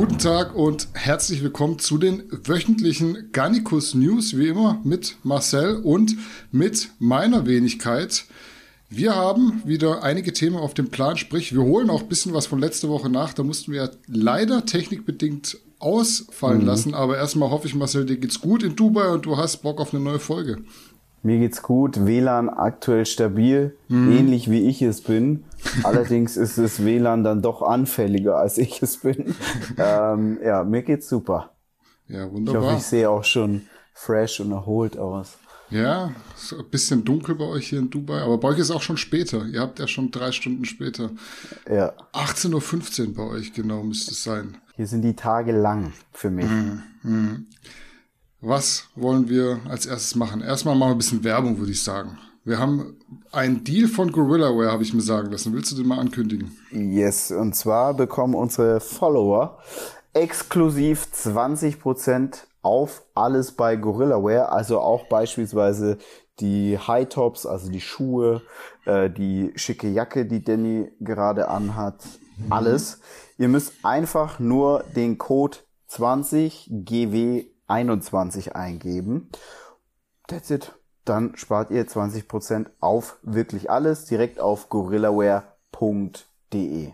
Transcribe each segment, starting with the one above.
Guten Tag und herzlich willkommen zu den wöchentlichen Garnicus News, wie immer mit Marcel und mit meiner Wenigkeit. Wir haben wieder einige Themen auf dem Plan, sprich, wir holen auch ein bisschen was von letzter Woche nach. Da mussten wir leider technikbedingt ausfallen mhm. lassen, aber erstmal hoffe ich, Marcel, dir geht's gut in Dubai und du hast Bock auf eine neue Folge. Mir geht's gut, WLAN aktuell stabil, mhm. ähnlich wie ich es bin. Allerdings ist das WLAN dann doch anfälliger, als ich es bin. ähm, ja, mir geht's super. Ja, wunderbar. Ich hoffe, ich sehe auch schon fresh und erholt aus. Ja, so ein bisschen dunkel bei euch hier in Dubai, aber bei euch ist auch schon später. Ihr habt ja schon drei Stunden später. Ja. 18.15 Uhr bei euch, genau, müsste es sein. Hier sind die Tage lang für mich. Mhm. Mhm. Was wollen wir als erstes machen? Erstmal mal ein bisschen Werbung, würde ich sagen. Wir haben einen Deal von GorillaWare, habe ich mir sagen lassen. Willst du den mal ankündigen? Yes, und zwar bekommen unsere Follower exklusiv 20% auf alles bei GorillaWare, also auch beispielsweise die High Tops, also die Schuhe, äh, die schicke Jacke, die Danny gerade anhat, mhm. alles. Ihr müsst einfach nur den Code 20GW21 eingeben. That's it. Dann spart ihr 20% auf wirklich alles direkt auf gorillaware.de.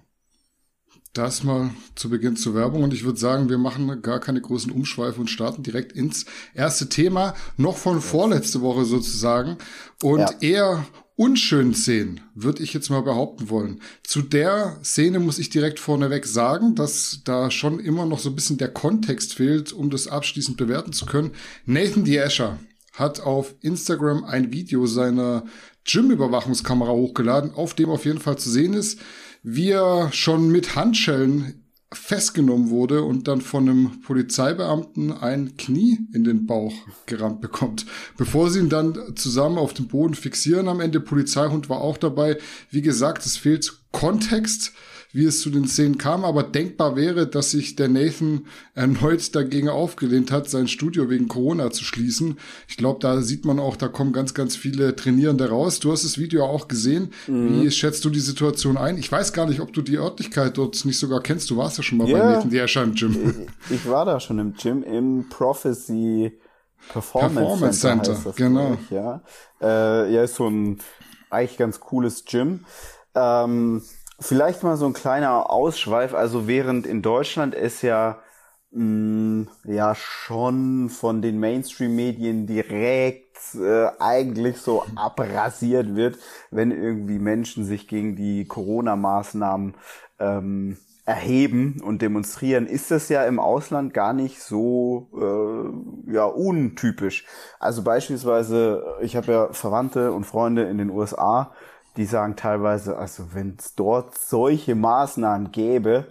Das mal zu Beginn zur Werbung und ich würde sagen, wir machen gar keine großen Umschweife und starten direkt ins erste Thema, noch von vorletzte Woche sozusagen und ja. eher unschönen Szenen, würde ich jetzt mal behaupten wollen. Zu der Szene muss ich direkt vorneweg sagen, dass da schon immer noch so ein bisschen der Kontext fehlt, um das abschließend bewerten zu können. Nathan D. Escher hat auf Instagram ein Video seiner Gym-Überwachungskamera hochgeladen, auf dem auf jeden Fall zu sehen ist, wie er schon mit Handschellen festgenommen wurde und dann von einem Polizeibeamten ein Knie in den Bauch gerammt bekommt. Bevor sie ihn dann zusammen auf dem Boden fixieren, am Ende Polizeihund war auch dabei. Wie gesagt, es fehlt Kontext wie es zu den Szenen kam, aber denkbar wäre, dass sich der Nathan erneut dagegen aufgelehnt hat, sein Studio wegen Corona zu schließen. Ich glaube, da sieht man auch, da kommen ganz, ganz viele Trainierende raus. Du hast das Video auch gesehen. Mhm. Wie schätzt du die Situation ein? Ich weiß gar nicht, ob du die Örtlichkeit dort nicht sogar kennst. Du warst ja schon mal yeah. bei Nathan Diescher im Gym. Ich, war da schon im Gym, im Prophecy Performance, Performance Center, Center genau. Ich, ja. Äh, ja, ist so ein eigentlich ganz cooles Gym. Ähm, Vielleicht mal so ein kleiner Ausschweif. Also während in Deutschland es ja mh, mm, ja schon von den Mainstream-Medien direkt äh, eigentlich so abrasiert wird, wenn irgendwie Menschen sich gegen die Corona-Maßnahmen ähm, erheben und demonstrieren, ist das ja im Ausland gar nicht so äh, ja untypisch. Also beispielsweise, ich habe ja Verwandte und Freunde in den USA, die sagen teilweise, also wenn es dort solche Maßnahmen gäbe,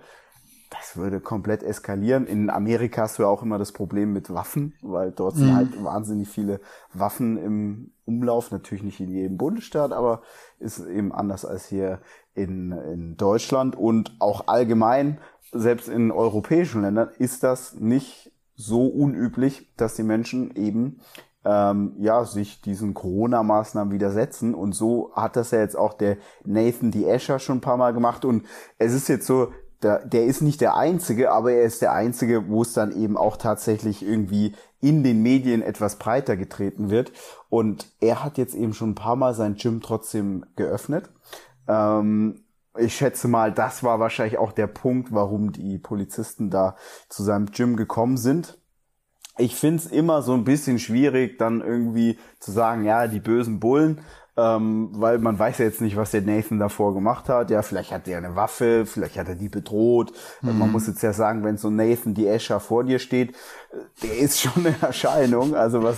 das würde komplett eskalieren. In Amerika hast du ja auch immer das Problem mit Waffen, weil dort mhm. sind halt wahnsinnig viele Waffen im Umlauf. Natürlich nicht in jedem Bundesstaat, aber ist eben anders als hier in, in Deutschland. Und auch allgemein, selbst in europäischen Ländern, ist das nicht so unüblich, dass die Menschen eben ähm, ja, sich diesen Corona-Maßnahmen widersetzen. Und so hat das ja jetzt auch der Nathan D. Escher schon ein paar Mal gemacht. Und es ist jetzt so, der, der ist nicht der Einzige, aber er ist der Einzige, wo es dann eben auch tatsächlich irgendwie in den Medien etwas breiter getreten wird. Und er hat jetzt eben schon ein paar Mal sein Gym trotzdem geöffnet. Ähm, ich schätze mal, das war wahrscheinlich auch der Punkt, warum die Polizisten da zu seinem Gym gekommen sind ich find's immer so ein bisschen schwierig, dann irgendwie zu sagen, ja, die bösen Bullen, ähm, weil man weiß ja jetzt nicht, was der Nathan davor gemacht hat. Ja, vielleicht hat er eine Waffe, vielleicht hat er die bedroht. Mhm. Man muss jetzt ja sagen, wenn so Nathan die Escher vor dir steht, äh, der ist schon eine Erscheinung. Also was,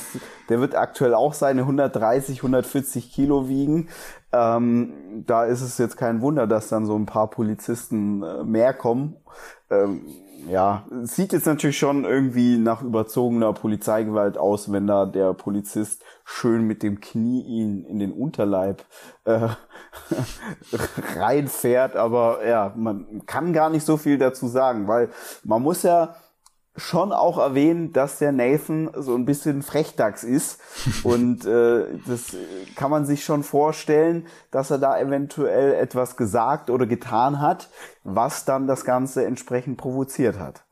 der wird aktuell auch seine 130, 140 Kilo wiegen. Ähm, da ist es jetzt kein Wunder, dass dann so ein paar Polizisten äh, mehr kommen. Ähm, ja, sieht jetzt natürlich schon irgendwie nach überzogener Polizeigewalt aus, wenn da der Polizist schön mit dem Knie ihn in den Unterleib äh, reinfährt. Aber ja, man kann gar nicht so viel dazu sagen, weil man muss ja schon auch erwähnen, dass der Nathan so ein bisschen Frechdachs ist. Und äh, das kann man sich schon vorstellen, dass er da eventuell etwas gesagt oder getan hat, was dann das Ganze entsprechend provoziert hat.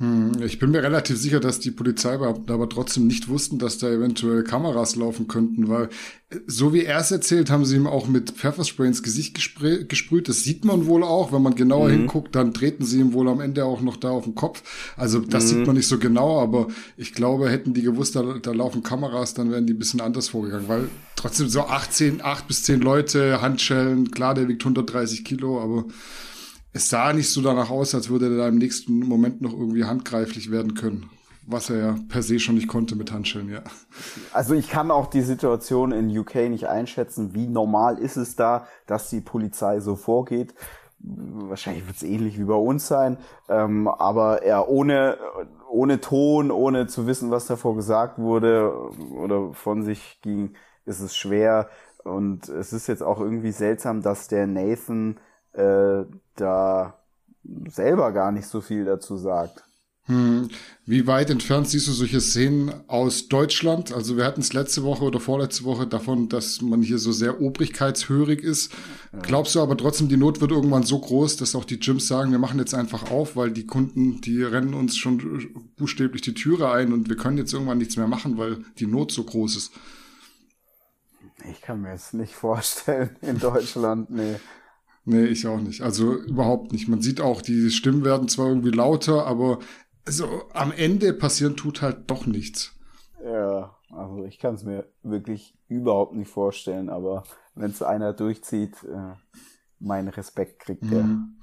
Hm, ich bin mir relativ sicher, dass die Polizeibeamten aber trotzdem nicht wussten, dass da eventuell Kameras laufen könnten, weil äh, so wie er es erzählt, haben sie ihm auch mit Pfefferspray ins Gesicht gesprüht. Das sieht man wohl auch, wenn man genauer mhm. hinguckt, dann treten sie ihm wohl am Ende auch noch da auf den Kopf. Also das mhm. sieht man nicht so genau, aber ich glaube, hätten die gewusst, da, da laufen Kameras, dann wären die ein bisschen anders vorgegangen, weil trotzdem so 18, 8 bis 10 Leute, Handschellen, klar, der wiegt 130 Kilo, aber es sah nicht so danach aus, als würde er da im nächsten Moment noch irgendwie handgreiflich werden können. Was er ja per se schon nicht konnte mit Handschellen, ja. Also ich kann auch die Situation in UK nicht einschätzen. Wie normal ist es da, dass die Polizei so vorgeht? Wahrscheinlich wird es ähnlich wie bei uns sein. Ähm, aber er ohne, ohne Ton, ohne zu wissen, was davor gesagt wurde oder von sich ging, ist es schwer. Und es ist jetzt auch irgendwie seltsam, dass der Nathan äh, da selber gar nicht so viel dazu sagt. Hm. Wie weit entfernt siehst du solche Szenen aus Deutschland? Also wir hatten es letzte Woche oder vorletzte Woche davon, dass man hier so sehr obrigkeitshörig ist. Ja. Glaubst du aber trotzdem, die Not wird irgendwann so groß, dass auch die Gyms sagen, wir machen jetzt einfach auf, weil die Kunden, die rennen uns schon buchstäblich die Türe ein und wir können jetzt irgendwann nichts mehr machen, weil die Not so groß ist. Ich kann mir es nicht vorstellen in Deutschland, nee. Nee, ich auch nicht. Also überhaupt nicht. Man sieht auch, die Stimmen werden zwar irgendwie lauter, aber also am Ende passieren tut halt doch nichts. Ja, also ich kann es mir wirklich überhaupt nicht vorstellen, aber wenn es einer durchzieht, äh, meinen Respekt kriegt er. Mhm.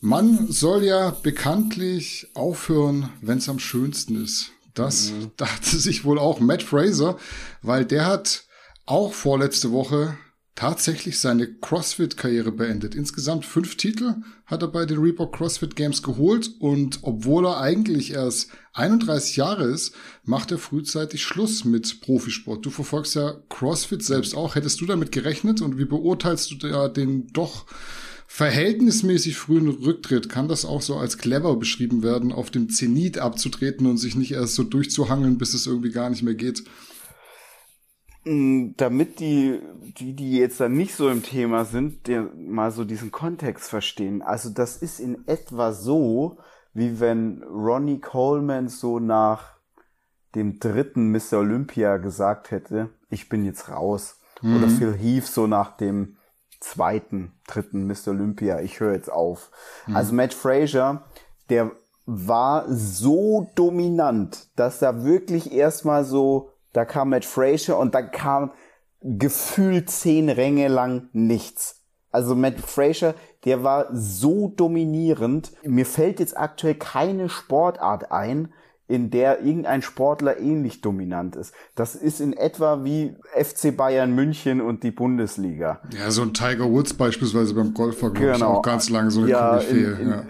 Man soll ja bekanntlich aufhören, wenn es am schönsten ist. Das mhm. dachte sich wohl auch Matt Fraser, weil der hat auch vorletzte Woche tatsächlich seine CrossFit-Karriere beendet. Insgesamt fünf Titel hat er bei den Reebok CrossFit Games geholt und obwohl er eigentlich erst 31 Jahre ist, macht er frühzeitig Schluss mit Profisport. Du verfolgst ja CrossFit selbst auch. Hättest du damit gerechnet und wie beurteilst du da den doch verhältnismäßig frühen Rücktritt? Kann das auch so als clever beschrieben werden, auf dem Zenit abzutreten und sich nicht erst so durchzuhangeln, bis es irgendwie gar nicht mehr geht? Damit die, die, die jetzt dann nicht so im Thema sind, der mal so diesen Kontext verstehen. Also das ist in etwa so, wie wenn Ronnie Coleman so nach dem dritten Mr. Olympia gesagt hätte, ich bin jetzt raus. Mhm. Oder Phil Heath so nach dem zweiten, dritten Mr. Olympia, ich höre jetzt auf. Mhm. Also Matt Frazier, der war so dominant, dass da wirklich erstmal so da kam Matt Frazier und da kam gefühlt zehn Ränge lang nichts. Also Matt Frazier, der war so dominierend. Mir fällt jetzt aktuell keine Sportart ein, in der irgendein Sportler ähnlich dominant ist. Das ist in etwa wie FC Bayern München und die Bundesliga. Ja, so ein Tiger Woods beispielsweise beim Golf war, glaube genau. ich, auch ganz lange so eine ja, in, in, ja.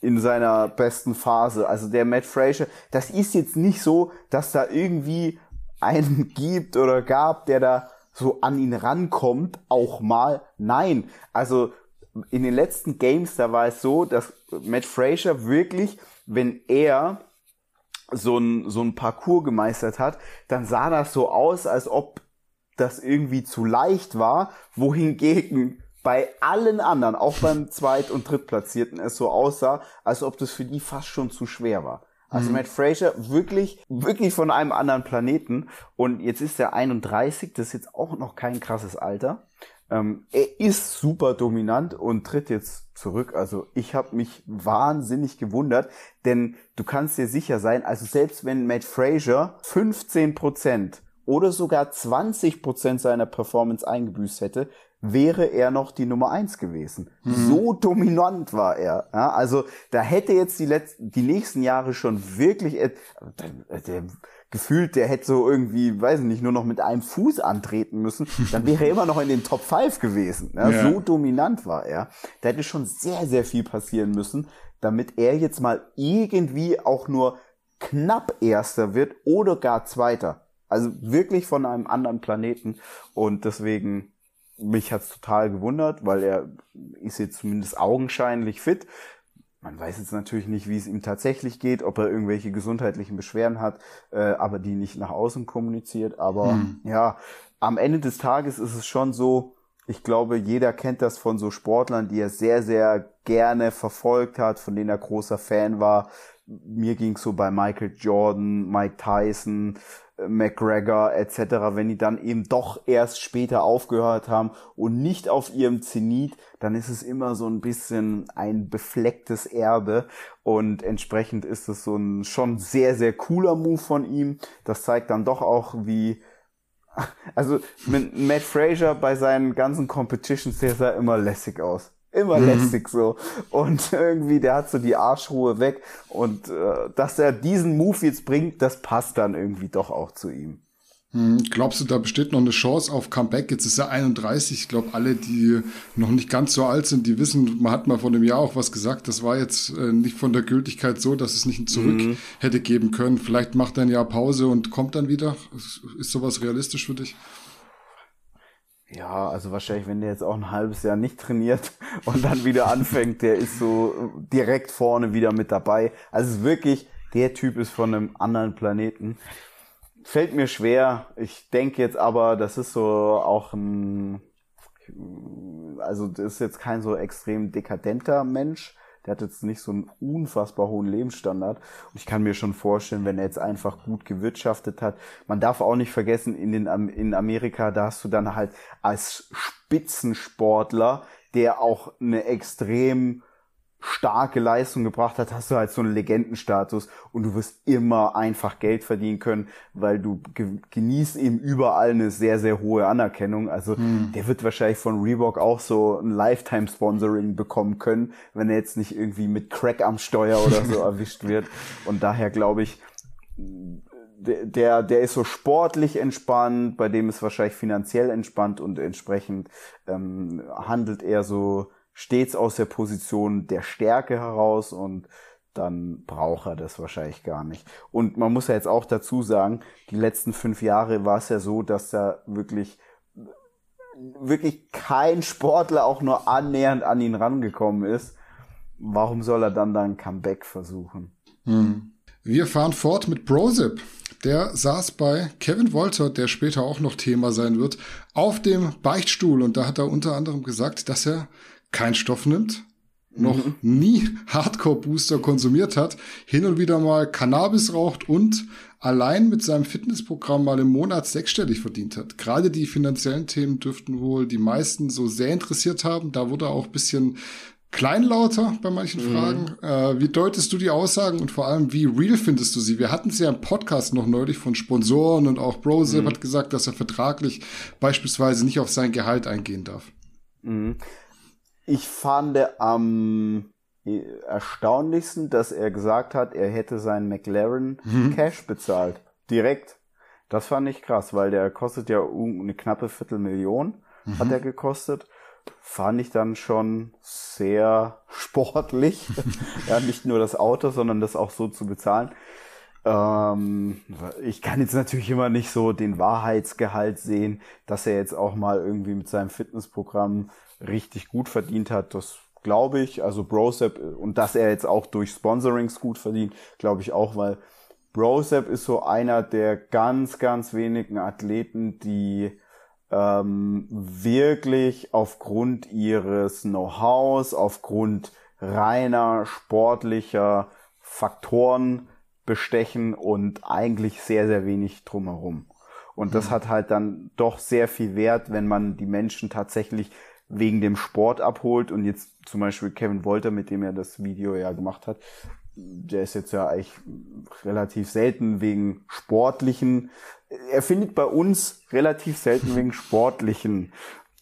in seiner besten Phase. Also der Matt Frazier, das ist jetzt nicht so, dass da irgendwie einen gibt oder gab, der da so an ihn rankommt, auch mal. Nein, also in den letzten Games, da war es so, dass Matt Frazier wirklich, wenn er so ein, so ein Parcours gemeistert hat, dann sah das so aus, als ob das irgendwie zu leicht war, wohingegen bei allen anderen, auch beim Zweit- und Drittplatzierten, es so aussah, als ob das für die fast schon zu schwer war. Also mhm. Matt Fraser wirklich, wirklich von einem anderen Planeten. Und jetzt ist er 31, das ist jetzt auch noch kein krasses Alter. Ähm, er ist super dominant und tritt jetzt zurück. Also ich habe mich wahnsinnig gewundert, denn du kannst dir sicher sein, also selbst wenn Matt Fraser 15% oder sogar 20% seiner Performance eingebüßt hätte, wäre er noch die Nummer eins gewesen. Mhm. So dominant war er. Ja, also da hätte jetzt die letzten, die nächsten Jahre schon wirklich, der, der, gefühlt, der hätte so irgendwie, weiß ich nicht, nur noch mit einem Fuß antreten müssen, dann wäre er immer noch in den Top 5 gewesen. Ja, ja. So dominant war er. Da hätte schon sehr, sehr viel passieren müssen, damit er jetzt mal irgendwie auch nur knapp Erster wird oder gar Zweiter. Also wirklich von einem anderen Planeten. Und deswegen mich hat's total gewundert, weil er ist jetzt zumindest augenscheinlich fit. Man weiß jetzt natürlich nicht, wie es ihm tatsächlich geht, ob er irgendwelche gesundheitlichen Beschwerden hat, äh, aber die nicht nach außen kommuniziert. Aber hm. ja, am Ende des Tages ist es schon so, ich glaube, jeder kennt das von so Sportlern, die er sehr, sehr gerne verfolgt hat, von denen er großer Fan war. mir ging so bei Michael Jordan, Mike Tyson, McGregor etc., wenn die dann eben doch erst später aufgehört haben und nicht auf ihrem Zenit, dann ist es immer so ein bisschen ein beflecktes Erbe und entsprechend ist es so ein schon sehr, sehr cooler Move von ihm. Das zeigt dann doch auch, wie also mit Matt Fraser bei seinen ganzen Competitions, der sah immer lässig aus immer mhm. lästig so. Und irgendwie, der hat so die Arschruhe weg. Und äh, dass er diesen Move jetzt bringt, das passt dann irgendwie doch auch zu ihm. Mhm. Glaubst du, da besteht noch eine Chance auf Comeback? Jetzt ist er 31. Ich glaube, alle, die noch nicht ganz so alt sind, die wissen, man hat mal vor einem Jahr auch was gesagt. Das war jetzt äh, nicht von der Gültigkeit so, dass es nicht ein Zurück mhm. hätte geben können. Vielleicht macht er ein Jahr Pause und kommt dann wieder. Ist sowas realistisch für dich? Ja, also wahrscheinlich, wenn der jetzt auch ein halbes Jahr nicht trainiert und dann wieder anfängt, der ist so direkt vorne wieder mit dabei. Also wirklich, der Typ ist von einem anderen Planeten. Fällt mir schwer. Ich denke jetzt aber, das ist so auch ein, also das ist jetzt kein so extrem dekadenter Mensch der hat jetzt nicht so einen unfassbar hohen Lebensstandard. Und ich kann mir schon vorstellen, wenn er jetzt einfach gut gewirtschaftet hat. Man darf auch nicht vergessen, in, den, in Amerika, da hast du dann halt als Spitzensportler, der auch eine extrem starke Leistung gebracht hat, hast du halt so einen Legendenstatus und du wirst immer einfach Geld verdienen können, weil du ge genießt eben überall eine sehr, sehr hohe Anerkennung. Also hm. der wird wahrscheinlich von Reebok auch so ein Lifetime-Sponsoring bekommen können, wenn er jetzt nicht irgendwie mit Crack am Steuer oder so erwischt wird. Und daher glaube ich, der, der ist so sportlich entspannt, bei dem ist wahrscheinlich finanziell entspannt und entsprechend ähm, handelt er so stets aus der Position der Stärke heraus und dann braucht er das wahrscheinlich gar nicht. Und man muss ja jetzt auch dazu sagen, die letzten fünf Jahre war es ja so, dass da wirklich wirklich kein Sportler auch nur annähernd an ihn rangekommen ist. Warum soll er dann dann Comeback versuchen? Hm. Wir fahren fort mit Brozip. Der saß bei Kevin Wolter, der später auch noch Thema sein wird, auf dem Beichtstuhl und da hat er unter anderem gesagt, dass er keinen Stoff nimmt, noch mhm. nie Hardcore-Booster konsumiert hat, hin und wieder mal Cannabis raucht und allein mit seinem Fitnessprogramm mal im Monat sechsstellig verdient hat. Gerade die finanziellen Themen dürften wohl die meisten so sehr interessiert haben. Da wurde auch bisschen kleinlauter bei manchen mhm. Fragen. Äh, wie deutest du die Aussagen und vor allem, wie real findest du sie? Wir hatten es ja im Podcast noch neulich von Sponsoren und auch Brose mhm. hat gesagt, dass er vertraglich beispielsweise nicht auf sein Gehalt eingehen darf. Mhm. Ich fand am erstaunlichsten, dass er gesagt hat, er hätte seinen McLaren mhm. Cash bezahlt. Direkt. Das fand ich krass, weil der kostet ja eine knappe Viertelmillion, mhm. hat er gekostet. Fand ich dann schon sehr sportlich. ja, nicht nur das Auto, sondern das auch so zu bezahlen. Ähm, ich kann jetzt natürlich immer nicht so den Wahrheitsgehalt sehen, dass er jetzt auch mal irgendwie mit seinem Fitnessprogramm richtig gut verdient hat, das glaube ich. Also Brosep und dass er jetzt auch durch Sponsorings gut verdient, glaube ich auch, weil Brosep ist so einer der ganz, ganz wenigen Athleten, die ähm, wirklich aufgrund ihres Know-hows, aufgrund reiner sportlicher Faktoren bestechen und eigentlich sehr, sehr wenig drumherum. Und das mhm. hat halt dann doch sehr viel Wert, wenn man die Menschen tatsächlich wegen dem Sport abholt und jetzt zum Beispiel Kevin Wolter, mit dem er das Video ja gemacht hat, der ist jetzt ja eigentlich relativ selten wegen sportlichen, er findet bei uns relativ selten wegen sportlichen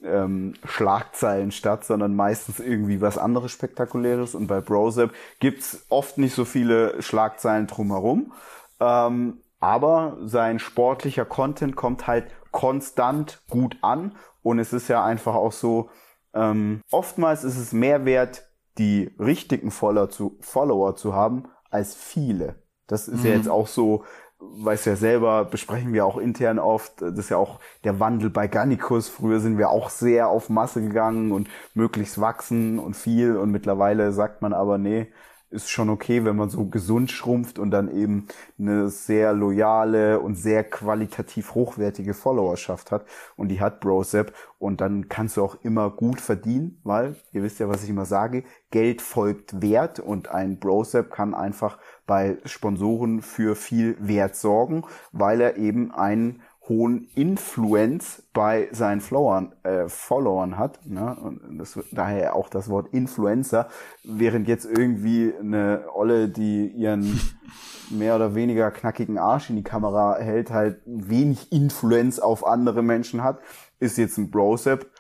ähm, Schlagzeilen statt, sondern meistens irgendwie was anderes Spektakuläres. Und bei Brosep gibt's oft nicht so viele Schlagzeilen drumherum. Ähm, aber sein sportlicher Content kommt halt konstant gut an und es ist ja einfach auch so, ähm, oftmals ist es mehr wert, die richtigen Follower zu, Follower zu haben, als viele. Das ist mhm. ja jetzt auch so, weiß ja selber, besprechen wir auch intern oft, das ist ja auch der Wandel bei Gannikus. Früher sind wir auch sehr auf Masse gegangen und möglichst wachsen und viel und mittlerweile sagt man aber, nee, ist schon okay, wenn man so gesund schrumpft und dann eben eine sehr loyale und sehr qualitativ hochwertige Followerschaft hat. Und die hat Brosep. Und dann kannst du auch immer gut verdienen, weil, ihr wisst ja, was ich immer sage, Geld folgt Wert und ein Brosep kann einfach bei Sponsoren für viel Wert sorgen, weil er eben ein hohen Influence bei seinen Followern, äh, Followern hat. Ne? Und das, daher auch das Wort Influencer, während jetzt irgendwie eine Olle, die ihren mehr oder weniger knackigen Arsch in die Kamera hält, halt wenig Influence auf andere Menschen hat, ist jetzt ein Brosep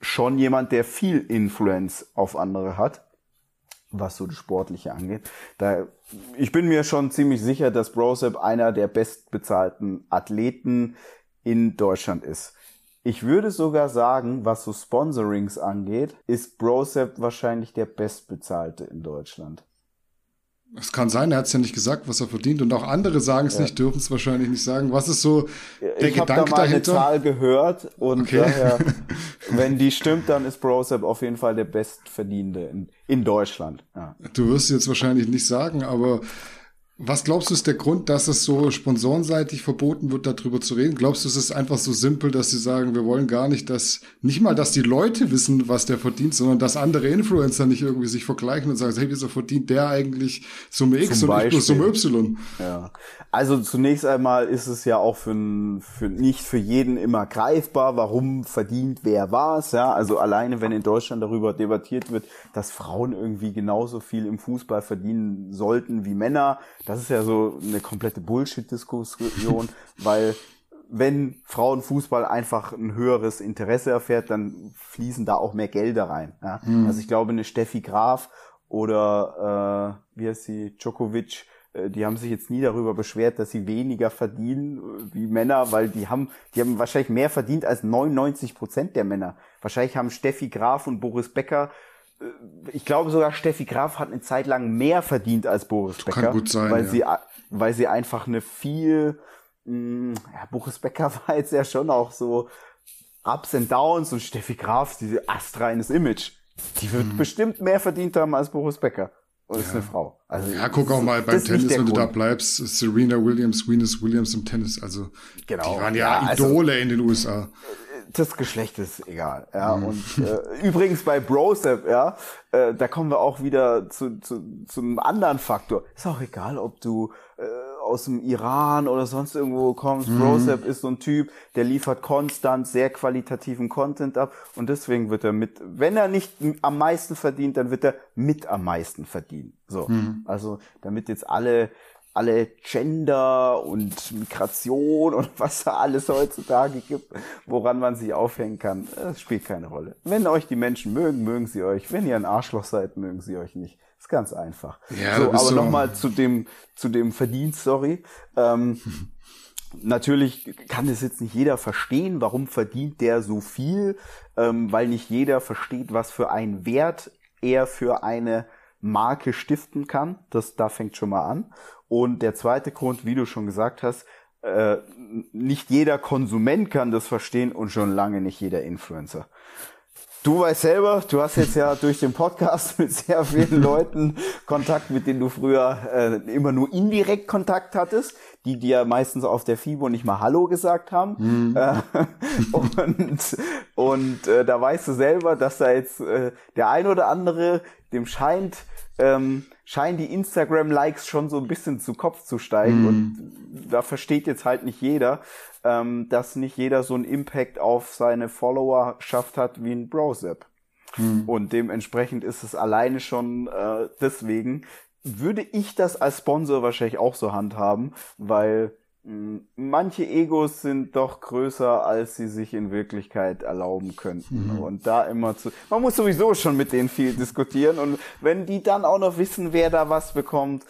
schon jemand, der viel Influence auf andere hat was so das Sportliche angeht. Da, ich bin mir schon ziemlich sicher, dass Brosep einer der bestbezahlten Athleten in Deutschland ist. Ich würde sogar sagen, was so Sponsorings angeht, ist Brosep wahrscheinlich der bestbezahlte in Deutschland. Es kann sein, er hat es ja nicht gesagt, was er verdient. Und auch andere sagen es ja. nicht, dürfen es wahrscheinlich nicht sagen. Was ist so der ich Gedanke da mal dahinter? eine Zahl gehört und okay. daher, wenn die stimmt, dann ist Brosep auf jeden Fall der Bestverdienende in, in Deutschland. Ja. Du wirst jetzt wahrscheinlich nicht sagen, aber was glaubst du ist der Grund, dass es so sponsorenseitig verboten wird, darüber zu reden? Glaubst du, es ist einfach so simpel, dass sie sagen, wir wollen gar nicht, dass, nicht mal, dass die Leute wissen, was der verdient, sondern dass andere Influencer nicht irgendwie sich vergleichen und sagen, hey, wieso verdient der eigentlich Summe X Zum und Beispiel. ich nur Summe Y? Ja. Also zunächst einmal ist es ja auch für, für nicht für jeden immer greifbar, warum verdient wer was, ja. Also alleine, wenn in Deutschland darüber debattiert wird, dass Frauen irgendwie genauso viel im Fußball verdienen sollten wie Männer, das ist ja so eine komplette Bullshit-Diskussion, weil wenn Frauenfußball einfach ein höheres Interesse erfährt, dann fließen da auch mehr Gelder rein. Ja? Mhm. Also ich glaube, eine Steffi Graf oder äh, wie heißt sie, Djokovic, äh, die haben sich jetzt nie darüber beschwert, dass sie weniger verdienen äh, wie Männer, weil die haben, die haben wahrscheinlich mehr verdient als 99 Prozent der Männer. Wahrscheinlich haben Steffi Graf und Boris Becker ich glaube sogar Steffi Graf hat eine Zeit lang mehr verdient als Boris Becker. Kann gut sein. Weil ja. sie, weil sie einfach eine viel, mh, mm, ja, Boris Becker war jetzt ja schon auch so Ups and Downs und Steffi Graf, diese astreines Image. Die wird hm. bestimmt mehr verdient haben als Boris Becker. Und ja. ist eine Frau. Also, ja, guck auch mal beim Tennis, wenn Grund. du da bleibst, Serena Williams, Venus Williams im Tennis. Also, genau. die waren ja, ja also Idole also, in den USA das Geschlecht ist egal. Ja, mhm. und äh, übrigens bei Brosep, ja, äh, da kommen wir auch wieder zu, zu, zu einem anderen Faktor. Ist auch egal, ob du äh, aus dem Iran oder sonst irgendwo kommst. Mhm. Brosep ist so ein Typ, der liefert konstant sehr qualitativen Content ab und deswegen wird er mit, wenn er nicht am meisten verdient, dann wird er mit am meisten verdienen. So, mhm. also damit jetzt alle alle Gender und Migration und was da alles heutzutage gibt, woran man sich aufhängen kann, das spielt keine Rolle. Wenn euch die Menschen mögen, mögen sie euch. Wenn ihr ein Arschloch seid, mögen sie euch nicht. ist ganz einfach. Ja, so, aber so. nochmal zu dem, zu dem Verdienst, sorry. Ähm, Natürlich kann es jetzt nicht jeder verstehen, warum verdient der so viel, ähm, weil nicht jeder versteht, was für einen Wert er für eine Marke stiften kann. Das da fängt schon mal an. Und der zweite Grund, wie du schon gesagt hast, äh, nicht jeder Konsument kann das verstehen und schon lange nicht jeder Influencer. Du weißt selber, du hast jetzt ja durch den Podcast mit sehr vielen Leuten Kontakt, mit denen du früher äh, immer nur indirekt Kontakt hattest, die dir meistens auf der FIBO nicht mal Hallo gesagt haben. Mhm. Äh, und und äh, da weißt du selber, dass da jetzt äh, der ein oder andere, dem scheint, ähm, scheinen die Instagram-Likes schon so ein bisschen zu Kopf zu steigen. Mm. Und da versteht jetzt halt nicht jeder, ähm, dass nicht jeder so einen Impact auf seine Followerschaft hat wie ein Brosep. Mm. Und dementsprechend ist es alleine schon äh, deswegen, würde ich das als Sponsor wahrscheinlich auch so handhaben, weil manche Egos sind doch größer, als sie sich in Wirklichkeit erlauben könnten. Mhm. Und da immer zu, man muss sowieso schon mit denen viel diskutieren. Und wenn die dann auch noch wissen, wer da was bekommt,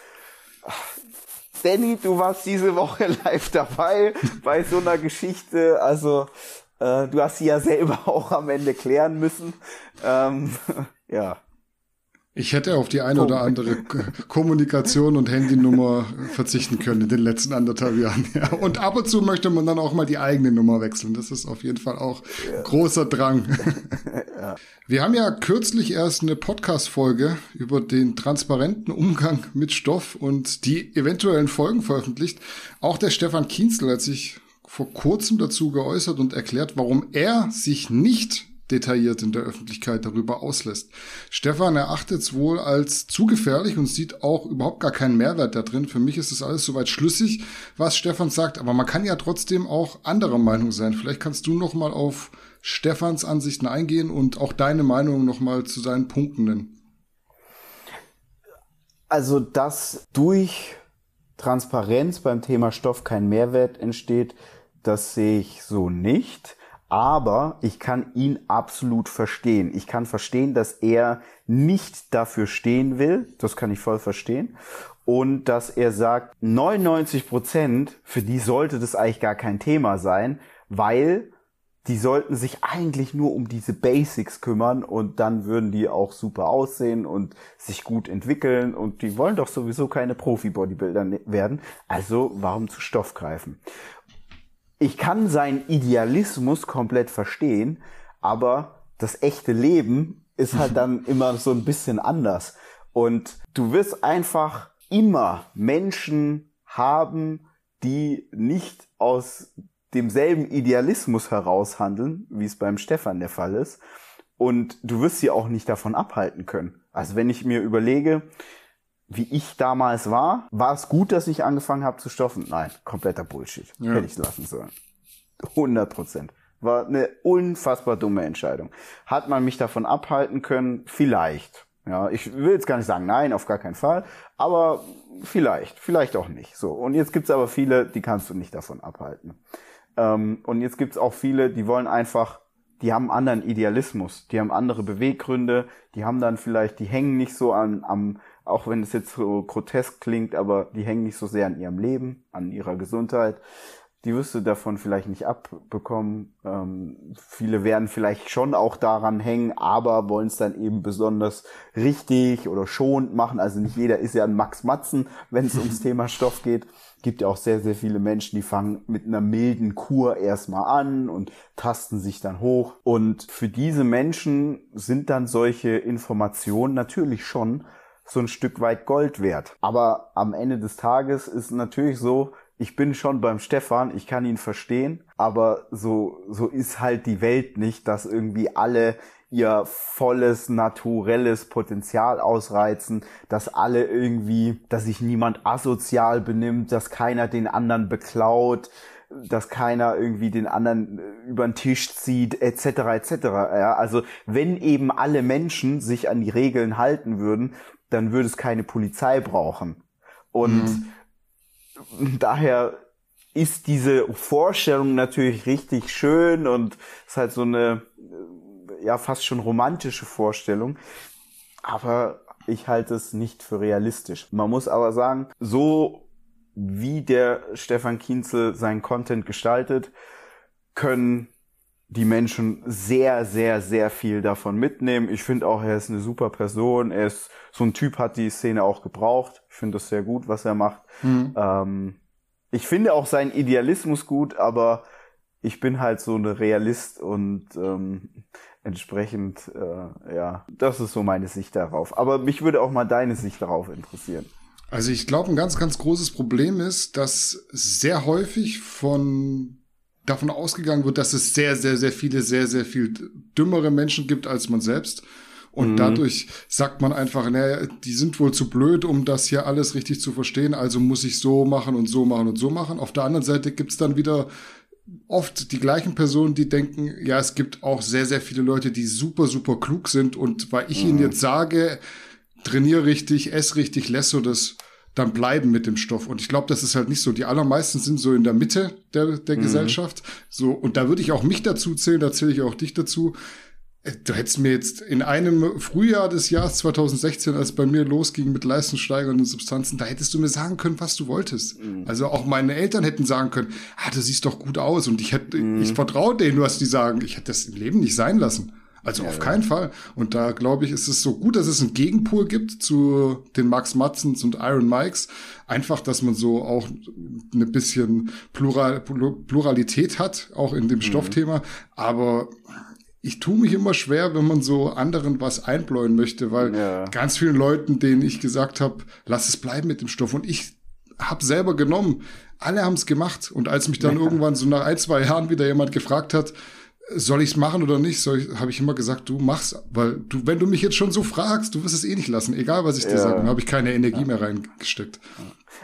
Danny, du warst diese Woche live dabei bei so einer Geschichte. Also, äh, du hast sie ja selber auch am Ende klären müssen. Ähm, ja. Ich hätte auf die eine oder andere Kommunikation und Handynummer verzichten können in den letzten anderthalb Jahren. Ja. Und ab und zu möchte man dann auch mal die eigene Nummer wechseln. Das ist auf jeden Fall auch ja. großer Drang. Ja. Wir haben ja kürzlich erst eine Podcast-Folge über den transparenten Umgang mit Stoff und die eventuellen Folgen veröffentlicht. Auch der Stefan Kienzel hat sich vor kurzem dazu geäußert und erklärt, warum er sich nicht detailliert in der Öffentlichkeit darüber auslässt. Stefan erachtet es wohl als zu gefährlich und sieht auch überhaupt gar keinen Mehrwert da drin. Für mich ist es alles soweit schlüssig, was Stefan sagt, aber man kann ja trotzdem auch anderer Meinung sein. Vielleicht kannst du noch mal auf Stefans Ansichten eingehen und auch deine Meinung noch mal zu seinen Punkten nennen. Also, dass durch Transparenz beim Thema Stoff kein Mehrwert entsteht, das sehe ich so nicht aber ich kann ihn absolut verstehen. Ich kann verstehen, dass er nicht dafür stehen will. Das kann ich voll verstehen. Und dass er sagt, 99 Prozent, für die sollte das eigentlich gar kein Thema sein, weil die sollten sich eigentlich nur um diese Basics kümmern und dann würden die auch super aussehen und sich gut entwickeln und die wollen doch sowieso keine Profi-Bodybuilder werden. Also warum zu Stoff greifen? Ich kann seinen Idealismus komplett verstehen, aber das echte Leben ist halt dann immer so ein bisschen anders. Und du wirst einfach immer Menschen haben, die nicht aus demselben Idealismus heraus handeln, wie es beim Stefan der Fall ist. Und du wirst sie auch nicht davon abhalten können. Also wenn ich mir überlege, wie ich damals war, war es gut, dass ich angefangen habe zu stoffen? Nein, kompletter Bullshit. Ja. Hätte ich lassen sollen. 100 Prozent. War eine unfassbar dumme Entscheidung. Hat man mich davon abhalten können? Vielleicht. Ja, ich will jetzt gar nicht sagen, nein, auf gar keinen Fall. Aber vielleicht, vielleicht auch nicht. So. Und jetzt gibt's aber viele, die kannst du nicht davon abhalten. Ähm, und jetzt gibt's auch viele, die wollen einfach die haben anderen Idealismus, die haben andere Beweggründe, die haben dann vielleicht, die hängen nicht so an, am, auch wenn es jetzt so grotesk klingt, aber die hängen nicht so sehr an ihrem Leben, an ihrer Gesundheit. Die wirst du davon vielleicht nicht abbekommen. Ähm, viele werden vielleicht schon auch daran hängen, aber wollen es dann eben besonders richtig oder schonend machen. Also nicht jeder ist ja ein Max Matzen, wenn es ums Thema Stoff geht gibt ja auch sehr, sehr viele Menschen, die fangen mit einer milden Kur erstmal an und tasten sich dann hoch. Und für diese Menschen sind dann solche Informationen natürlich schon so ein Stück weit Gold wert. Aber am Ende des Tages ist natürlich so, ich bin schon beim Stefan, ich kann ihn verstehen, aber so, so ist halt die Welt nicht, dass irgendwie alle ihr volles, naturelles Potenzial ausreizen, dass alle irgendwie, dass sich niemand asozial benimmt, dass keiner den anderen beklaut, dass keiner irgendwie den anderen äh, über den Tisch zieht, etc. etc. Ja, also wenn eben alle Menschen sich an die Regeln halten würden, dann würde es keine Polizei brauchen. Und mhm. daher ist diese Vorstellung natürlich richtig schön und ist halt so eine ja fast schon romantische Vorstellung. Aber ich halte es nicht für realistisch. Man muss aber sagen, so wie der Stefan Kienzel seinen Content gestaltet, können die Menschen sehr, sehr, sehr viel davon mitnehmen. Ich finde auch, er ist eine super Person. Er ist so ein Typ, hat die Szene auch gebraucht. Ich finde das sehr gut, was er macht. Mhm. Ähm, ich finde auch seinen Idealismus gut, aber ich bin halt so eine Realist und ähm, entsprechend, äh, ja, das ist so meine Sicht darauf. Aber mich würde auch mal deine Sicht darauf interessieren. Also ich glaube, ein ganz, ganz großes Problem ist, dass sehr häufig von davon ausgegangen wird, dass es sehr, sehr, sehr viele, sehr, sehr viel dümmere Menschen gibt als man selbst. Und mhm. dadurch sagt man einfach, naja, die sind wohl zu blöd, um das hier alles richtig zu verstehen, also muss ich so machen und so machen und so machen. Auf der anderen Seite gibt's dann wieder oft die gleichen Personen, die denken, ja, es gibt auch sehr, sehr viele Leute, die super, super klug sind und weil ich mhm. ihnen jetzt sage, trainiere richtig, ess richtig, lässt so das dann bleiben mit dem Stoff. Und ich glaube, das ist halt nicht so. Die allermeisten sind so in der Mitte der, der mhm. Gesellschaft. So, und da würde ich auch mich dazu zählen, da zähle ich auch dich dazu. Äh, du hättest mir jetzt in einem Frühjahr des Jahres 2016, als bei mir losging mit leistungssteigernden Substanzen, da hättest du mir sagen können, was du wolltest. Mhm. Also auch meine Eltern hätten sagen können, ah, du siehst doch gut aus und ich hätte, mhm. ich vertraue denen, was die sagen. Ich hätte das im Leben nicht sein lassen. Also ja, auf keinen Fall. Und da glaube ich, ist es so gut, dass es einen Gegenpol gibt zu den Max Matzens und Iron Mikes. Einfach, dass man so auch eine bisschen Plural, Pluralität hat, auch in dem mhm. Stoffthema. Aber ich tue mich immer schwer, wenn man so anderen was einbläuen möchte, weil ja. ganz vielen Leuten, denen ich gesagt habe, lass es bleiben mit dem Stoff und ich habe selber genommen, alle haben es gemacht und als mich dann ja. irgendwann so nach ein, zwei Jahren wieder jemand gefragt hat, soll ich es machen oder nicht, habe ich immer gesagt, du mach's, weil du, wenn du mich jetzt schon so fragst, du wirst es eh nicht lassen, egal was ich dir ja. sage, habe ich keine Energie ja. mehr reingesteckt.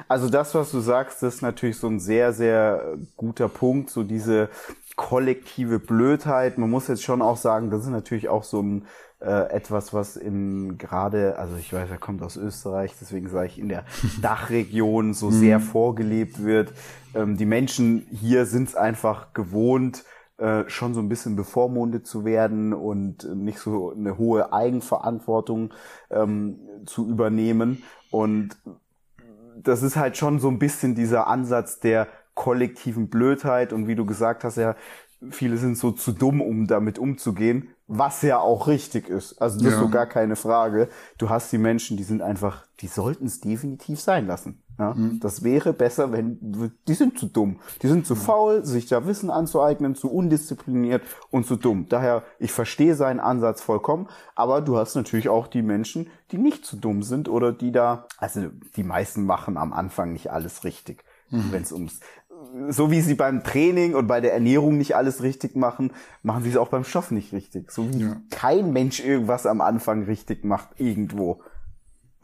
Also das, was du sagst, ist natürlich so ein sehr, sehr guter Punkt, so diese kollektive Blödheit. Man muss jetzt schon auch sagen, das ist natürlich auch so ein äh, etwas, was in gerade, also ich weiß, er kommt aus Österreich, deswegen sage ich, in der Dachregion so sehr mhm. vorgelebt wird. Ähm, die Menschen hier sind es einfach gewohnt, äh, schon so ein bisschen bevormundet zu werden und nicht so eine hohe Eigenverantwortung ähm, zu übernehmen. Und das ist halt schon so ein bisschen dieser Ansatz der kollektiven Blödheit und wie du gesagt hast, ja, viele sind so zu dumm, um damit umzugehen, was ja auch richtig ist. Also das ja. ist so gar keine Frage. Du hast die Menschen, die sind einfach, die sollten es definitiv sein lassen. Ja? Mhm. Das wäre besser, wenn die sind zu dumm. Die sind zu mhm. faul, sich da Wissen anzueignen, zu undiszipliniert und zu dumm. Daher, ich verstehe seinen Ansatz vollkommen, aber du hast natürlich auch die Menschen, die nicht zu dumm sind oder die da, also die meisten machen am Anfang nicht alles richtig. Mhm. Wenn es ums so wie sie beim Training und bei der Ernährung nicht alles richtig machen, machen sie es auch beim Stoff nicht richtig. So wie ja. kein Mensch irgendwas am Anfang richtig macht irgendwo.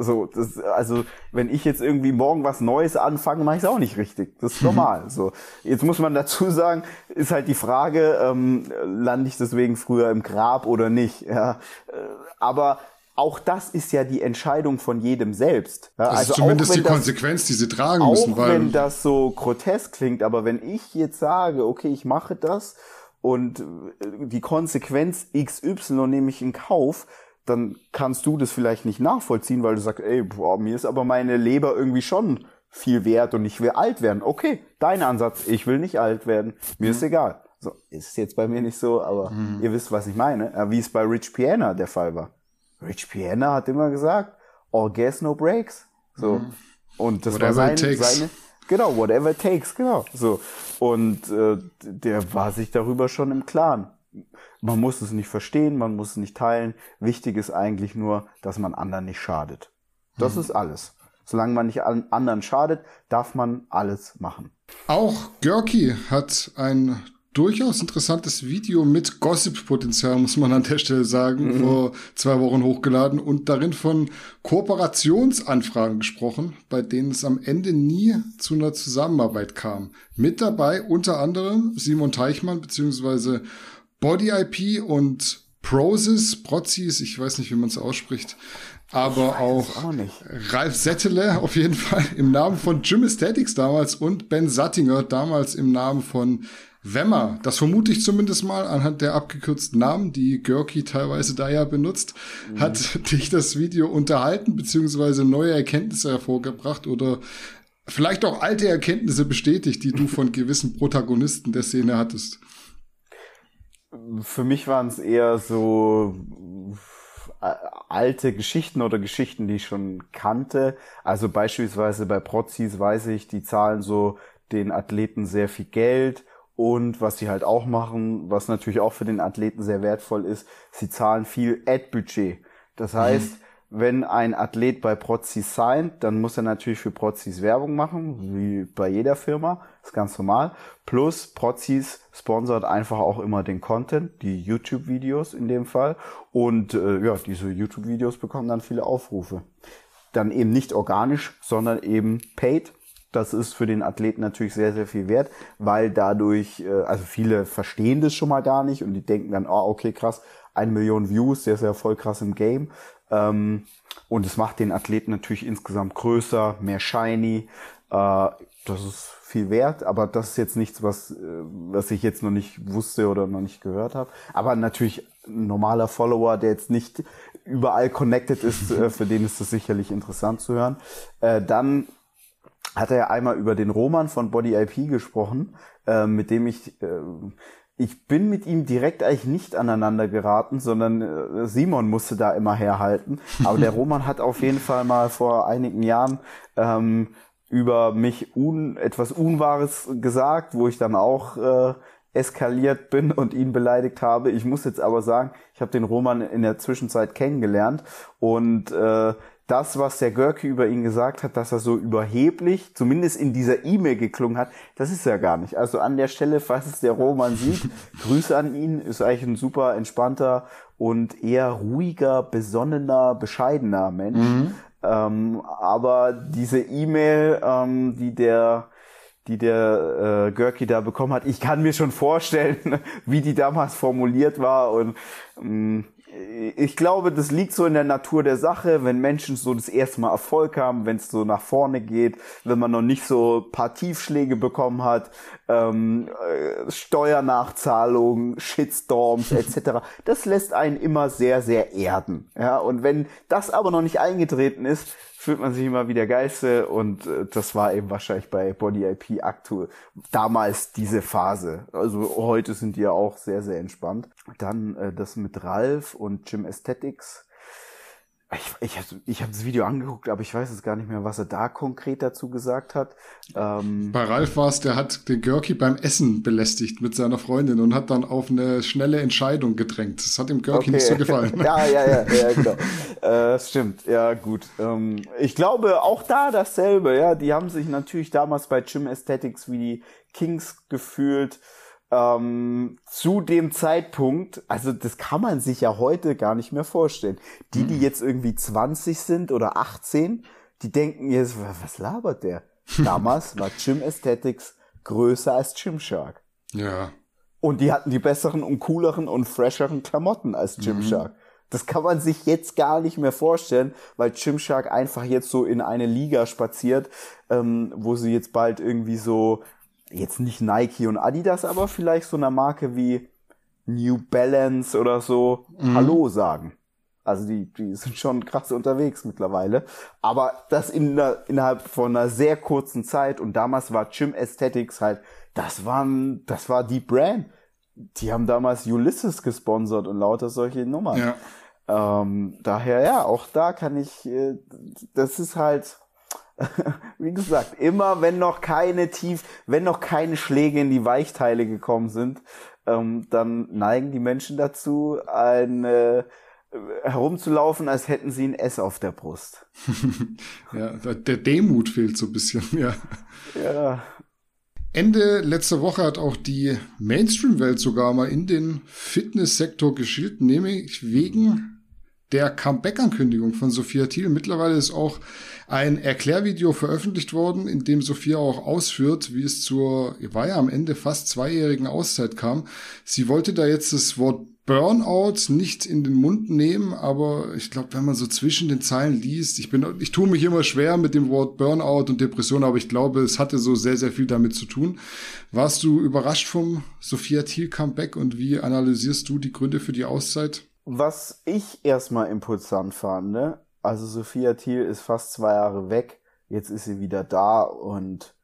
So, das, also wenn ich jetzt irgendwie morgen was Neues anfange, mache ich es auch nicht richtig. Das ist normal. so, jetzt muss man dazu sagen, ist halt die Frage, ähm, lande ich deswegen früher im Grab oder nicht? Ja, äh, aber auch das ist ja die Entscheidung von jedem selbst. Ja, das also ist zumindest die das, Konsequenz, die sie tragen müssen. Auch wenn das so grotesk klingt, aber wenn ich jetzt sage, okay, ich mache das und äh, die Konsequenz XY nehme ich in Kauf, dann kannst du das vielleicht nicht nachvollziehen, weil du sagst, ey, boah, mir ist aber meine Leber irgendwie schon viel wert und ich will alt werden. Okay, dein Ansatz, ich will nicht alt werden, mir mhm. ist egal. So, ist jetzt bei mir nicht so, aber mhm. ihr wisst, was ich meine. Wie es bei Rich Piana der Fall war. Rich Piana hat immer gesagt, all gas, no breaks. So. Mhm. Und das whatever war sein, seine, genau, whatever it takes, genau. So. Und äh, der war sich darüber schon im Klaren. Man muss es nicht verstehen, man muss es nicht teilen. Wichtig ist eigentlich nur, dass man anderen nicht schadet. Das mhm. ist alles. Solange man nicht anderen schadet, darf man alles machen. Auch Görki hat ein durchaus interessantes Video mit Gossip-Potenzial, muss man an der Stelle sagen, mhm. vor zwei Wochen hochgeladen und darin von Kooperationsanfragen gesprochen, bei denen es am Ende nie zu einer Zusammenarbeit kam. Mit dabei unter anderem Simon Teichmann beziehungsweise Body IP und Prozis, Prozis, ich weiß nicht, wie man es ausspricht, aber auch, auch Ralf Settele auf jeden Fall im Namen von Jim Aesthetics damals und Ben Sattinger damals im Namen von Wemmer, das vermute ich zumindest mal anhand der abgekürzten Namen, die Görki teilweise da ja benutzt, mhm. hat dich das Video unterhalten beziehungsweise neue Erkenntnisse hervorgebracht oder vielleicht auch alte Erkenntnisse bestätigt, die du von gewissen Protagonisten der Szene hattest? Für mich waren es eher so äh, alte Geschichten oder Geschichten, die ich schon kannte. Also beispielsweise bei Prozis weiß ich, die zahlen so den Athleten sehr viel Geld und was sie halt auch machen, was natürlich auch für den Athleten sehr wertvoll ist, sie zahlen viel Ad-Budget. Das heißt, mhm. Wenn ein Athlet bei Prozis signed, dann muss er natürlich für Prozis Werbung machen, wie bei jeder Firma. Ist ganz normal. Plus Prozis sponsert einfach auch immer den Content, die YouTube-Videos in dem Fall. Und äh, ja, diese YouTube-Videos bekommen dann viele Aufrufe. Dann eben nicht organisch, sondern eben paid das ist für den Athleten natürlich sehr, sehr viel wert, weil dadurch, äh, also viele verstehen das schon mal gar nicht und die denken dann, oh, okay, krass, eine Million Views, der ist ja voll krass im Game. Ähm, und es macht den Athleten natürlich insgesamt größer, mehr shiny. Äh, das ist viel wert, aber das ist jetzt nichts, was, äh, was ich jetzt noch nicht wusste oder noch nicht gehört habe. Aber natürlich ein normaler Follower, der jetzt nicht überall connected ist, für den ist das sicherlich interessant zu hören. dann hat er einmal über den Roman von Body IP gesprochen, äh, mit dem ich, äh, ich bin mit ihm direkt eigentlich nicht aneinander geraten, sondern äh, Simon musste da immer herhalten. Aber der Roman hat auf jeden Fall mal vor einigen Jahren ähm, über mich un, etwas Unwahres gesagt, wo ich dann auch äh, eskaliert bin und ihn beleidigt habe. Ich muss jetzt aber sagen, ich habe den Roman in der Zwischenzeit kennengelernt und äh, das, was der Görke über ihn gesagt hat, dass er so überheblich, zumindest in dieser E-Mail geklungen hat, das ist ja gar nicht. Also an der Stelle, falls es der Roman sieht, Grüße an ihn, ist eigentlich ein super entspannter und eher ruhiger, besonnener, bescheidener Mensch. Mhm. Ähm, aber diese E-Mail, ähm, die der die der äh, Görki da bekommen hat. Ich kann mir schon vorstellen, wie die damals formuliert war und ähm, ich glaube, das liegt so in der Natur der Sache, wenn Menschen so das erste Mal Erfolg haben, wenn es so nach vorne geht, wenn man noch nicht so paar Tiefschläge bekommen hat, ähm, äh, Steuernachzahlungen, Shitstorms etc. Das lässt einen immer sehr, sehr erden. Ja, und wenn das aber noch nicht eingetreten ist, fühlt man sich immer wieder Geiste und äh, das war eben wahrscheinlich bei Body IP aktuell damals diese Phase. Also heute sind die ja auch sehr, sehr entspannt. Dann äh, das mit Ralf und Gym Aesthetics ich, ich, ich habe das Video angeguckt, aber ich weiß jetzt gar nicht mehr, was er da konkret dazu gesagt hat. Ähm Bei Ralf war es, der hat den Görki beim Essen belästigt mit seiner Freundin und hat dann auf eine schnelle Entscheidung gedrängt. Das hat dem Görki okay. nicht so gefallen. ja, ja, ja, ja, genau. äh, stimmt, ja, gut. Ähm, ich glaube, auch da dasselbe, ja. Die haben sich natürlich damals bei Gym Aesthetics wie die Kings gefühlt ähm, zu dem Zeitpunkt, also das kann man sich ja heute gar nicht mehr vorstellen. Die, die hm. jetzt irgendwie 20 sind oder 18, die denken jetzt, was labert der? Damals war Gym Aesthetics größer als Gymshark. Ja. Und die hatten die besseren und cooleren und fresheren Klamotten als Gymshark. Mhm. Das kann man sich jetzt gar nicht mehr vorstellen, weil Gymshark einfach jetzt so in eine Liga spaziert, ähm, wo sie jetzt bald irgendwie so jetzt nicht Nike und Adidas, aber vielleicht so einer Marke wie New Balance oder so mhm. Hallo sagen. Also die, die sind schon krass unterwegs mittlerweile. Aber das in der, innerhalb von einer sehr kurzen Zeit. Und damals war Gym Aesthetics halt, das waren, das war die Brand. Die haben damals Ulysses gesponsert und lauter solche Nummern. Ja. Ähm, daher ja, auch da kann ich, äh, das ist halt, wie gesagt, immer wenn noch keine tief, wenn noch keine Schläge in die Weichteile gekommen sind, ähm, dann neigen die Menschen dazu, ein, äh, herumzulaufen, als hätten sie ein S auf der Brust. ja, der Demut fehlt so ein bisschen, ja. Ja. Ende letzter Woche hat auch die Mainstream-Welt sogar mal in den Fitnesssektor geschielt, nämlich wegen der Comeback-Ankündigung von Sophia Thiel. Mittlerweile ist auch ein Erklärvideo veröffentlicht worden, in dem Sophia auch ausführt, wie es zur, war ja am Ende fast zweijährigen Auszeit kam. Sie wollte da jetzt das Wort Burnout nicht in den Mund nehmen, aber ich glaube, wenn man so zwischen den Zeilen liest, ich bin, ich tue mich immer schwer mit dem Wort Burnout und Depression, aber ich glaube, es hatte so sehr, sehr viel damit zu tun. Warst du überrascht vom Sophia Thiel Comeback und wie analysierst du die Gründe für die Auszeit? Was ich erstmal impulsant fand, ne? also Sophia Thiel ist fast zwei Jahre weg, jetzt ist sie wieder da und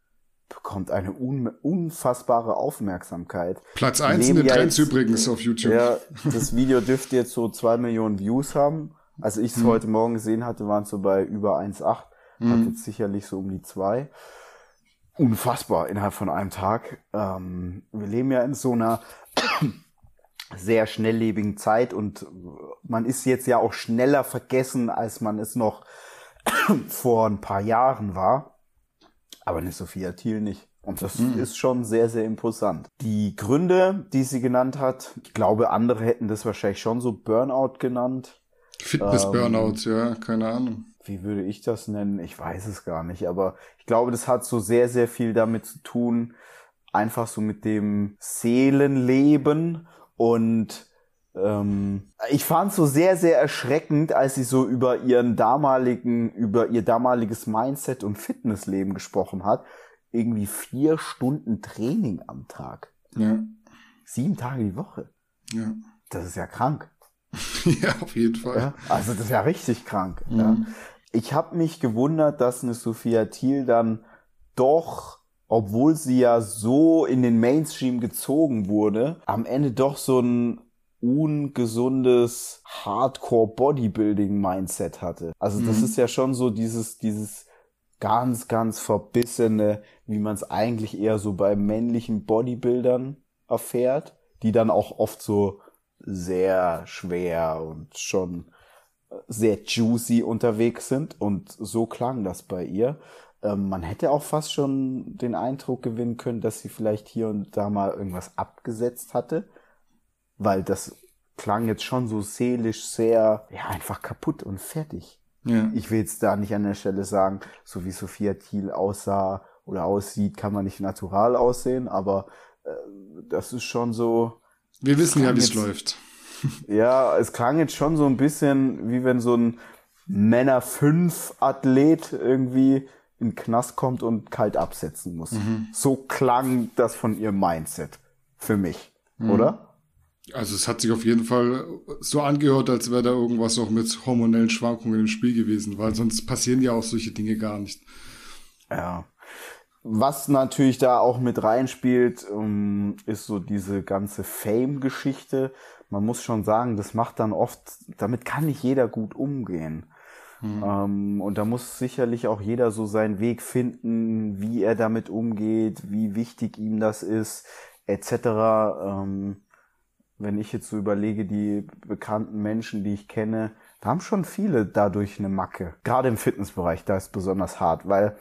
bekommt eine un unfassbare Aufmerksamkeit. Platz eins in den Trends jetzt, übrigens auf YouTube. Ja, das Video dürfte jetzt so zwei Millionen Views haben. Als ich es hm. heute Morgen gesehen hatte, waren es so bei über 1,8. Hm. Hat jetzt sicherlich so um die zwei. Unfassbar innerhalb von einem Tag. Ähm, wir leben ja in so einer sehr schnelllebigen Zeit und man ist jetzt ja auch schneller vergessen, als man es noch vor ein paar Jahren war. Aber eine Sophia Thiel nicht. Und das mhm. ist schon sehr, sehr imposant. Die Gründe, die sie genannt hat, ich glaube, andere hätten das wahrscheinlich schon so Burnout genannt. Fitness-Burnout, ähm, ja, keine Ahnung. Wie würde ich das nennen? Ich weiß es gar nicht. Aber ich glaube, das hat so sehr, sehr viel damit zu tun, einfach so mit dem Seelenleben und ähm, ich fand es so sehr, sehr erschreckend, als sie so über ihren damaligen, über ihr damaliges Mindset und Fitnessleben gesprochen hat. Irgendwie vier Stunden Training am Tag. Ja. Sieben Tage die Woche. Ja. Das ist ja krank. ja, auf jeden Fall. Ja, also das ist ja richtig krank. Mhm. Ja. Ich habe mich gewundert, dass eine Sophia Thiel dann doch obwohl sie ja so in den Mainstream gezogen wurde, am Ende doch so ein ungesundes Hardcore Bodybuilding Mindset hatte. Also das mhm. ist ja schon so dieses dieses ganz ganz verbissene, wie man es eigentlich eher so bei männlichen Bodybuildern erfährt, die dann auch oft so sehr schwer und schon sehr juicy unterwegs sind und so klang das bei ihr. Ähm, man hätte auch fast schon den Eindruck gewinnen können, dass sie vielleicht hier und da mal irgendwas abgesetzt hatte, weil das klang jetzt schon so seelisch sehr, ja, einfach kaputt und fertig. Ja. Ich will jetzt da nicht an der Stelle sagen, so wie Sophia Thiel aussah oder aussieht, kann man nicht natural aussehen, aber äh, das ist schon so. Wir wissen ja, wie es läuft. Ja, es klang jetzt schon so ein bisschen, wie wenn so ein Männer 5 Athlet irgendwie in den Knast kommt und kalt absetzen muss. Mhm. So klang das von ihrem Mindset. Für mich, mhm. oder? Also es hat sich auf jeden Fall so angehört, als wäre da irgendwas auch mit hormonellen Schwankungen im Spiel gewesen, weil sonst passieren ja auch solche Dinge gar nicht. Ja. Was natürlich da auch mit reinspielt, ähm, ist so diese ganze Fame-Geschichte. Man muss schon sagen, das macht dann oft, damit kann nicht jeder gut umgehen. Mhm. Ähm, und da muss sicherlich auch jeder so seinen Weg finden, wie er damit umgeht, wie wichtig ihm das ist, etc. Ähm, wenn ich jetzt so überlege, die bekannten Menschen, die ich kenne, da haben schon viele dadurch eine Macke. Gerade im Fitnessbereich, da ist besonders hart, weil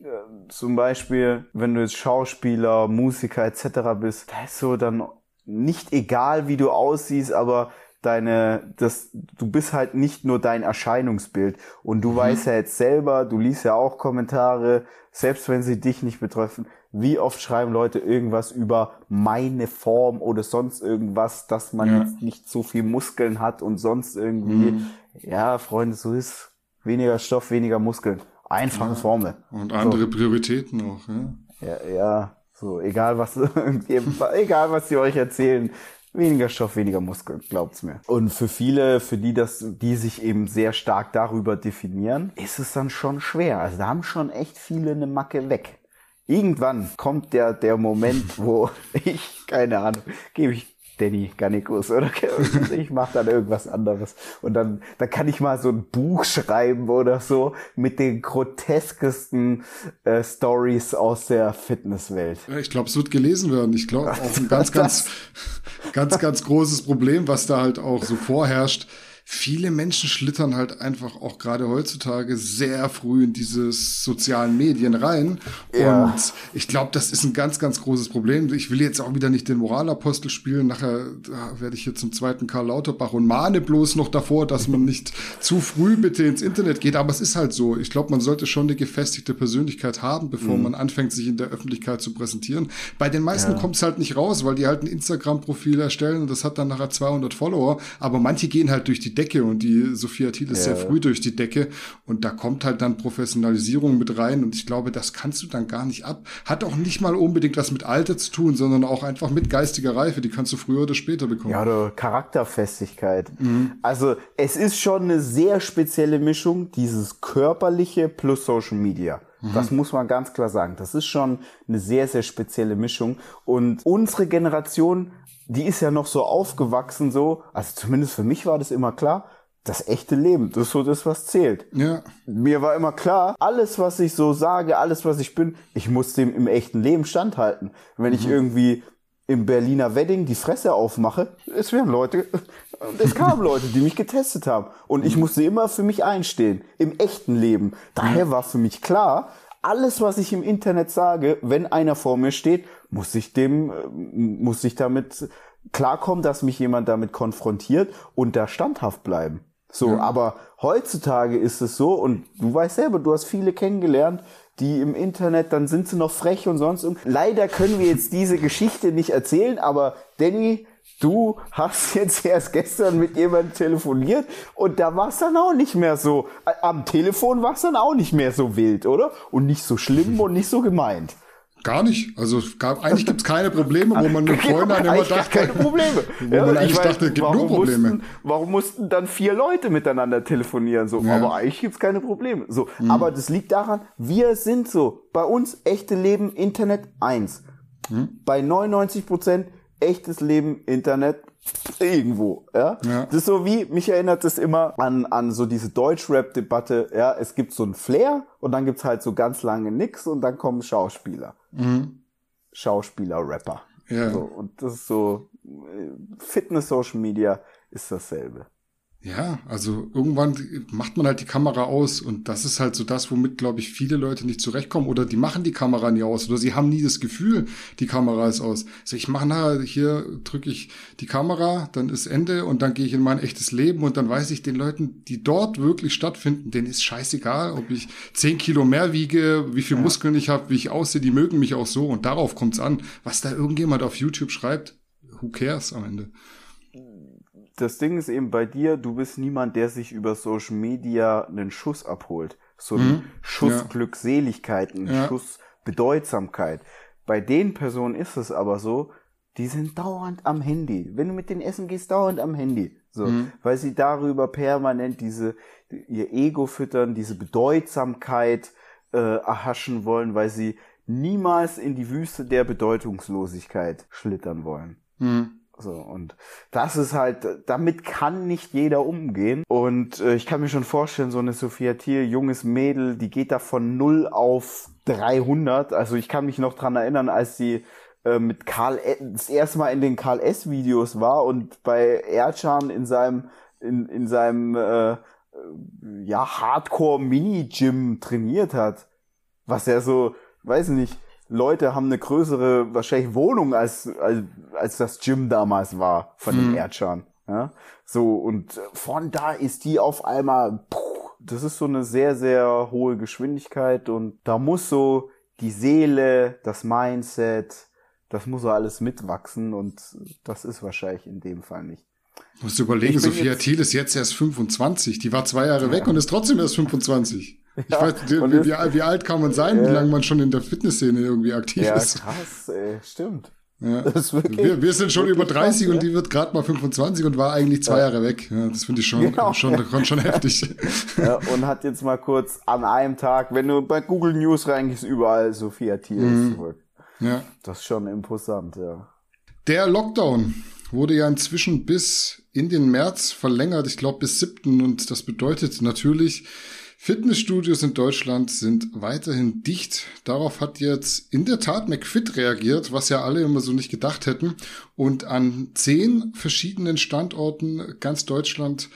äh, zum Beispiel, wenn du jetzt Schauspieler, Musiker etc. bist, da ist so dann nicht egal, wie du aussiehst, aber deine, das, du bist halt nicht nur dein Erscheinungsbild. Und du mhm. weißt ja jetzt selber, du liest ja auch Kommentare, selbst wenn sie dich nicht betreffen, wie oft schreiben Leute irgendwas über meine Form oder sonst irgendwas, dass man ja. jetzt nicht so viel Muskeln hat und sonst irgendwie, mhm. ja, Freunde, so ist weniger Stoff, weniger Muskeln. Einfache ja. Formel. Und andere so. Prioritäten auch, ja. Ja, ja, so, egal was, egal was sie euch erzählen, weniger Stoff, weniger Muskeln, glaubt's mir. Und für viele, für die das, die sich eben sehr stark darüber definieren, ist es dann schon schwer. Also da haben schon echt viele eine Macke weg. Irgendwann kommt der, der Moment, wo ich, keine Ahnung, gebe ich Danny Garnikus oder ich mache dann irgendwas anderes und dann dann kann ich mal so ein Buch schreiben oder so mit den groteskesten äh, Stories aus der Fitnesswelt. Ich glaube, es wird gelesen werden. Ich glaube auch ein ganz ganz ganz ganz großes Problem, was da halt auch so vorherrscht viele Menschen schlittern halt einfach auch gerade heutzutage sehr früh in diese sozialen Medien rein. Ja. Und ich glaube, das ist ein ganz, ganz großes Problem. Ich will jetzt auch wieder nicht den Moralapostel spielen. Nachher werde ich hier zum zweiten Karl Lauterbach und mahne bloß noch davor, dass man nicht zu früh bitte ins Internet geht. Aber es ist halt so. Ich glaube, man sollte schon eine gefestigte Persönlichkeit haben, bevor mhm. man anfängt, sich in der Öffentlichkeit zu präsentieren. Bei den meisten ja. kommt es halt nicht raus, weil die halt ein Instagram-Profil erstellen und das hat dann nachher 200 Follower. Aber manche gehen halt durch die Decke und die Sophia Thiel ist ja. sehr früh durch die Decke und da kommt halt dann Professionalisierung mit rein und ich glaube, das kannst du dann gar nicht ab. Hat auch nicht mal unbedingt was mit Alter zu tun, sondern auch einfach mit geistiger Reife, die kannst du früher oder später bekommen. Ja, oder Charakterfestigkeit. Mhm. Also es ist schon eine sehr spezielle Mischung, dieses körperliche plus Social Media. Mhm. Das muss man ganz klar sagen. Das ist schon eine sehr, sehr spezielle Mischung. Und unsere Generation die ist ja noch so aufgewachsen, so, also zumindest für mich war das immer klar, das echte Leben, das ist so das, was zählt. Ja. Mir war immer klar, alles, was ich so sage, alles, was ich bin, ich muss dem im echten Leben standhalten. Wenn mhm. ich irgendwie im Berliner Wedding die Fresse aufmache, es werden Leute, es kamen Leute, die mich getestet haben. Und ich mhm. musste immer für mich einstehen, im echten Leben. Daher war für mich klar, alles, was ich im Internet sage, wenn einer vor mir steht, muss ich dem, äh, muss ich damit klarkommen, dass mich jemand damit konfrontiert und da standhaft bleiben. So, ja. aber heutzutage ist es so, und du weißt selber, du hast viele kennengelernt, die im Internet, dann sind sie noch frech und sonst. Leider können wir jetzt diese Geschichte nicht erzählen, aber Danny, du hast jetzt erst gestern mit jemandem telefoniert und da war es dann auch nicht mehr so, am Telefon war es dann auch nicht mehr so wild, oder? Und nicht so schlimm und nicht so gemeint. Gar nicht. Also gab, eigentlich gibt's keine Probleme, wo man mit Freunden genau, immer dachte, keine Probleme. wo ja, man eigentlich weiß, dachte, gibt nur Probleme. Mussten, warum mussten dann vier Leute miteinander telefonieren? So, ja. aber eigentlich gibt's keine Probleme. So, mhm. aber das liegt daran, wir sind so. Bei uns echte Leben Internet eins. Mhm. Bei 99 Prozent echtes Leben Internet irgendwo, ja? ja. Das ist so wie, mich erinnert das immer an, an so diese Deutsch-Rap-Debatte, ja, es gibt so ein Flair und dann gibt's halt so ganz lange nix und dann kommen Schauspieler. Mhm. Schauspieler, Rapper. Ja. So, und das ist so, äh, Fitness, Social Media ist dasselbe. Ja, also irgendwann macht man halt die Kamera aus und das ist halt so das, womit, glaube ich, viele Leute nicht zurechtkommen oder die machen die Kamera nie aus oder sie haben nie das Gefühl, die Kamera ist aus. Also ich mache nachher, hier drücke ich die Kamera, dann ist Ende und dann gehe ich in mein echtes Leben und dann weiß ich den Leuten, die dort wirklich stattfinden, denen ist scheißegal, ob ich zehn Kilo mehr wiege, wie viel ja. Muskeln ich habe, wie ich aussehe, die mögen mich auch so und darauf kommt's an. Was da irgendjemand auf YouTube schreibt, who cares am Ende das Ding ist eben bei dir, du bist niemand, der sich über Social Media einen Schuss abholt. So einen mhm. Schuss ja. Glückseligkeit, einen ja. Schuss Bedeutsamkeit. Bei den Personen ist es aber so, die sind dauernd am Handy. Wenn du mit denen essen gehst, dauernd am Handy. So, mhm. weil sie darüber permanent diese, ihr Ego füttern, diese Bedeutsamkeit äh, erhaschen wollen, weil sie niemals in die Wüste der Bedeutungslosigkeit schlittern wollen. Mhm. So, und das ist halt, damit kann nicht jeder umgehen. Und äh, ich kann mir schon vorstellen, so eine Sophia Thiel, junges Mädel, die geht da von 0 auf 300. Also ich kann mich noch dran erinnern, als sie äh, mit Karl, e, das erste Mal in den Karl S. Videos war und bei Ercan in seinem, in, in seinem, äh, ja, Hardcore Mini-Gym trainiert hat. Was er so, weiß nicht, Leute haben eine größere, wahrscheinlich Wohnung als, als, als das Gym damals war von hm. den Erdschan. Ja? So, und von da ist die auf einmal, puh, das ist so eine sehr, sehr hohe Geschwindigkeit und da muss so die Seele, das Mindset, das muss so alles mitwachsen und das ist wahrscheinlich in dem Fall nicht. Du musst überlegen, Sophia Thiel ist jetzt erst 25. Die war zwei Jahre ja. weg und ist trotzdem erst 25. Ich ja, weiß, wie, wie, wie, alt kann man sein, ja. wie lange man schon in der Fitnessszene irgendwie aktiv ja, ist. Ja, krass, ey, stimmt. Ja. Wir, wir, sind schon über 30 krass, und die wird gerade mal 25 und war eigentlich zwei Jahre weg. Das finde ich schon, genau. schon, schon, schon heftig. Und hat jetzt mal kurz an einem Tag, wenn du bei Google News reingehst, überall Sophia Thiel mhm. zurück. Ja. Das ist schon imposant, ja. Der Lockdown wurde ja inzwischen bis in den März verlängert, ich glaube bis 7. Und das bedeutet natürlich, Fitnessstudios in Deutschland sind weiterhin dicht. Darauf hat jetzt in der Tat McFit reagiert, was ja alle immer so nicht gedacht hätten. Und an zehn verschiedenen Standorten ganz Deutschland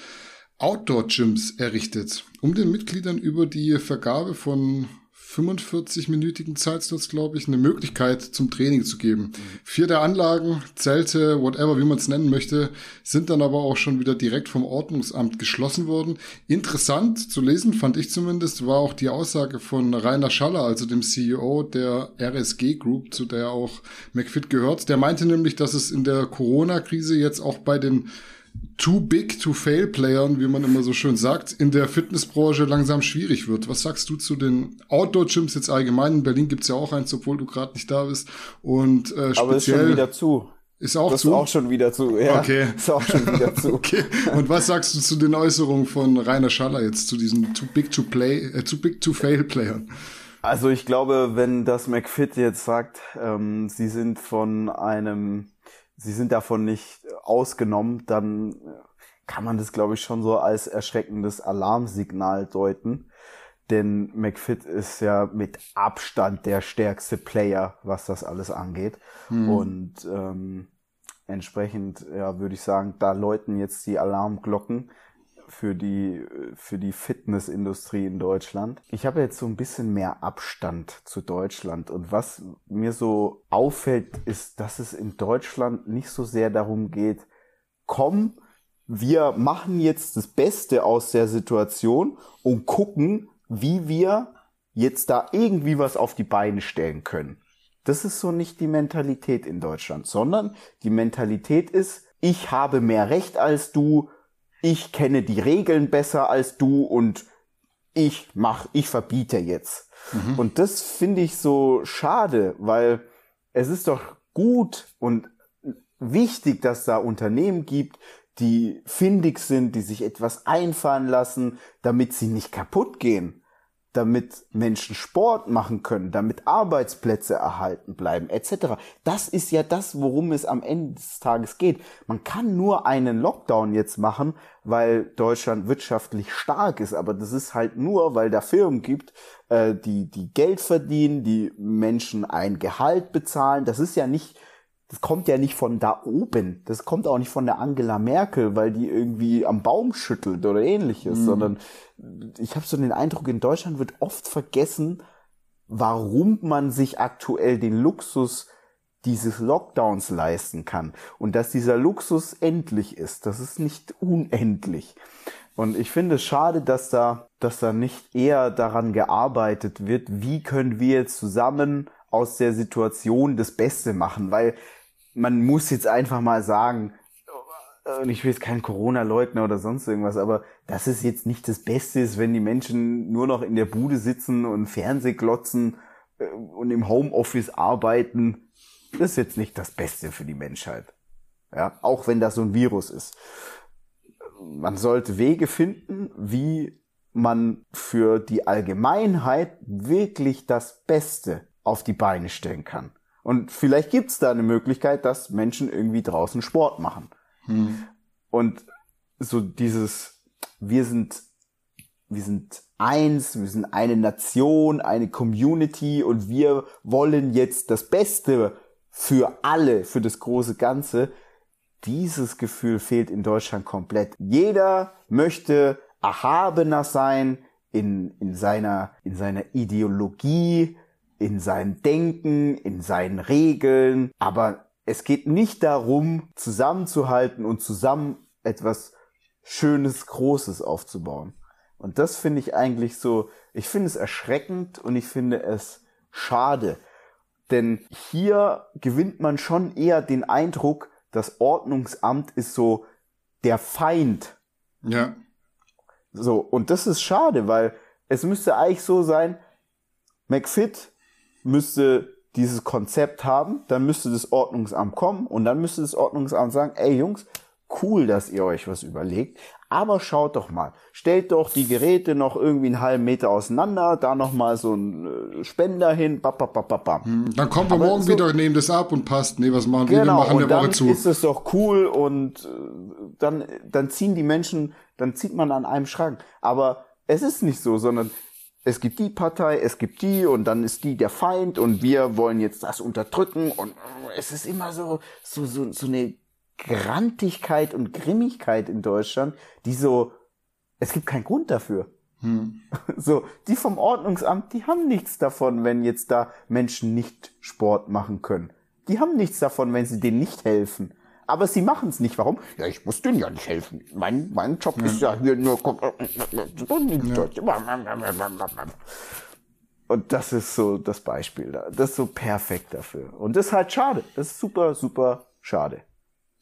Outdoor-Gyms errichtet, um den Mitgliedern über die Vergabe von 45-minütigen Zeitslots, glaube ich, eine Möglichkeit zum Training zu geben. Vier der Anlagen, Zelte, whatever, wie man es nennen möchte, sind dann aber auch schon wieder direkt vom Ordnungsamt geschlossen worden. Interessant zu lesen, fand ich zumindest, war auch die Aussage von Rainer Schaller, also dem CEO der RSG Group, zu der auch McFit gehört. Der meinte nämlich, dass es in der Corona-Krise jetzt auch bei den too big to fail Playern, wie man immer so schön sagt, in der Fitnessbranche langsam schwierig wird. Was sagst du zu den Outdoor-Gyms jetzt allgemein? In Berlin gibt's ja auch eins, obwohl du gerade nicht da bist. Und äh, speziell, Aber ist schon wieder zu. Ist auch das zu? Ist auch schon wieder zu, ja. Okay. Ist auch schon wieder zu. okay. Und was sagst du zu den Äußerungen von Rainer Schaller jetzt, zu diesen too big to play, äh, too big to fail Playern? Also ich glaube, wenn das McFit jetzt sagt, ähm, sie sind von einem sie sind davon nicht ausgenommen, dann kann man das, glaube ich, schon so als erschreckendes Alarmsignal deuten. Denn McFit ist ja mit Abstand der stärkste Player, was das alles angeht. Hm. Und ähm, entsprechend, ja, würde ich sagen, da läuten jetzt die Alarmglocken für die, für die Fitnessindustrie in Deutschland. Ich habe jetzt so ein bisschen mehr Abstand zu Deutschland und was mir so auffällt, ist, dass es in Deutschland nicht so sehr darum geht, komm, wir machen jetzt das Beste aus der Situation und gucken, wie wir jetzt da irgendwie was auf die Beine stellen können. Das ist so nicht die Mentalität in Deutschland, sondern die Mentalität ist, ich habe mehr Recht als du, ich kenne die Regeln besser als du und ich mach, ich verbiete jetzt. Mhm. Und das finde ich so schade, weil es ist doch gut und wichtig, dass da Unternehmen gibt, die findig sind, die sich etwas einfallen lassen, damit sie nicht kaputt gehen damit Menschen Sport machen können, damit Arbeitsplätze erhalten bleiben, etc. Das ist ja das, worum es am Ende des Tages geht. Man kann nur einen Lockdown jetzt machen, weil Deutschland wirtschaftlich stark ist, aber das ist halt nur, weil da Firmen gibt, äh, die, die Geld verdienen, die Menschen ein Gehalt bezahlen. Das ist ja nicht das kommt ja nicht von da oben. Das kommt auch nicht von der Angela Merkel, weil die irgendwie am Baum schüttelt oder ähnliches, mhm. sondern ich habe so den Eindruck, in Deutschland wird oft vergessen, warum man sich aktuell den Luxus dieses Lockdowns leisten kann und dass dieser Luxus endlich ist. Das ist nicht unendlich. Und ich finde es schade, dass da, dass da nicht eher daran gearbeitet wird, wie können wir zusammen aus der Situation das Beste machen, weil man muss jetzt einfach mal sagen, und ich will jetzt kein Corona leugner oder sonst irgendwas, aber dass es jetzt nicht das Beste ist, wenn die Menschen nur noch in der Bude sitzen und Fernseh glotzen äh, und im Homeoffice arbeiten, das ist jetzt nicht das Beste für die Menschheit. Ja, auch wenn das so ein Virus ist. Man sollte Wege finden, wie man für die Allgemeinheit wirklich das Beste auf die Beine stellen kann. Und vielleicht gibt's da eine Möglichkeit, dass Menschen irgendwie draußen Sport machen. Hm. Und so dieses, wir sind, wir sind eins, wir sind eine Nation, eine Community und wir wollen jetzt das Beste für alle, für das große Ganze. Dieses Gefühl fehlt in Deutschland komplett. Jeder möchte erhabener sein in, in seiner, in seiner Ideologie, in seinem Denken, in seinen Regeln, aber es geht nicht darum, zusammenzuhalten und zusammen etwas Schönes, Großes aufzubauen. Und das finde ich eigentlich so, ich finde es erschreckend und ich finde es schade. Denn hier gewinnt man schon eher den Eindruck, das Ordnungsamt ist so der Feind. Ja. So, und das ist schade, weil es müsste eigentlich so sein, McFit müsste dieses Konzept haben, dann müsste das Ordnungsamt kommen und dann müsste das Ordnungsamt sagen, ey Jungs, cool, dass ihr euch was überlegt, aber schaut doch mal, stellt doch die Geräte noch irgendwie einen halben Meter auseinander, da noch mal so ein äh, Spender hin, bap, bap, bap, bap. Hm, dann kommen wir aber morgen so, wieder, nehmen das ab und passt. Nee, was machen wir? Genau, wir machen eine Woche zu. ist es doch cool und äh, dann, dann ziehen die Menschen, dann zieht man an einem Schrank. Aber es ist nicht so, sondern es gibt die Partei, es gibt die und dann ist die der Feind und wir wollen jetzt das unterdrücken und es ist immer so, so, so, so eine Grantigkeit und Grimmigkeit in Deutschland, die so, es gibt keinen Grund dafür. Hm. So, die vom Ordnungsamt, die haben nichts davon, wenn jetzt da Menschen nicht Sport machen können. Die haben nichts davon, wenn sie denen nicht helfen aber sie machen es nicht. Warum? Ja, ich muss denen ja nicht helfen. Mein, mein Job ja. ist ja hier nur. Und das ist so das Beispiel da. Das ist so perfekt dafür. Und das ist halt schade. Das ist super, super schade.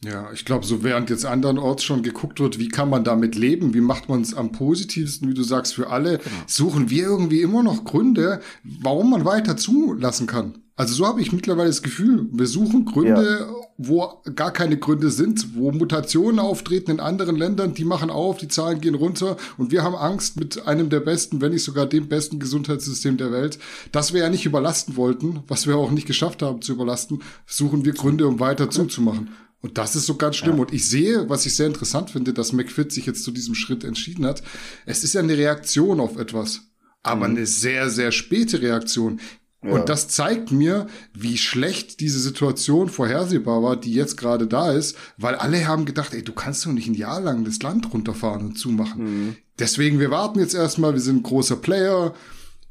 Ja, ich glaube, so während jetzt andernorts schon geguckt wird, wie kann man damit leben, wie macht man es am positivsten, wie du sagst, für alle, genau. suchen wir irgendwie immer noch Gründe, warum man weiter zulassen kann. Also so habe ich mittlerweile das Gefühl, wir suchen Gründe, ja. wo gar keine Gründe sind, wo Mutationen auftreten in anderen Ländern, die machen auf, die Zahlen gehen runter und wir haben Angst mit einem der besten, wenn nicht sogar dem besten Gesundheitssystem der Welt, das wir ja nicht überlasten wollten, was wir auch nicht geschafft haben zu überlasten, suchen wir Gründe, um weiter zuzumachen. Und das ist so ganz schlimm. Ja. Und ich sehe, was ich sehr interessant finde, dass McFit sich jetzt zu diesem Schritt entschieden hat. Es ist ja eine Reaktion auf etwas aber mhm. eine sehr, sehr späte Reaktion. Ja. Und das zeigt mir, wie schlecht diese Situation vorhersehbar war, die jetzt gerade da ist, weil alle haben gedacht, ey, du kannst doch nicht ein Jahr lang das Land runterfahren und zumachen. Mhm. Deswegen, wir warten jetzt erstmal, wir sind ein großer Player.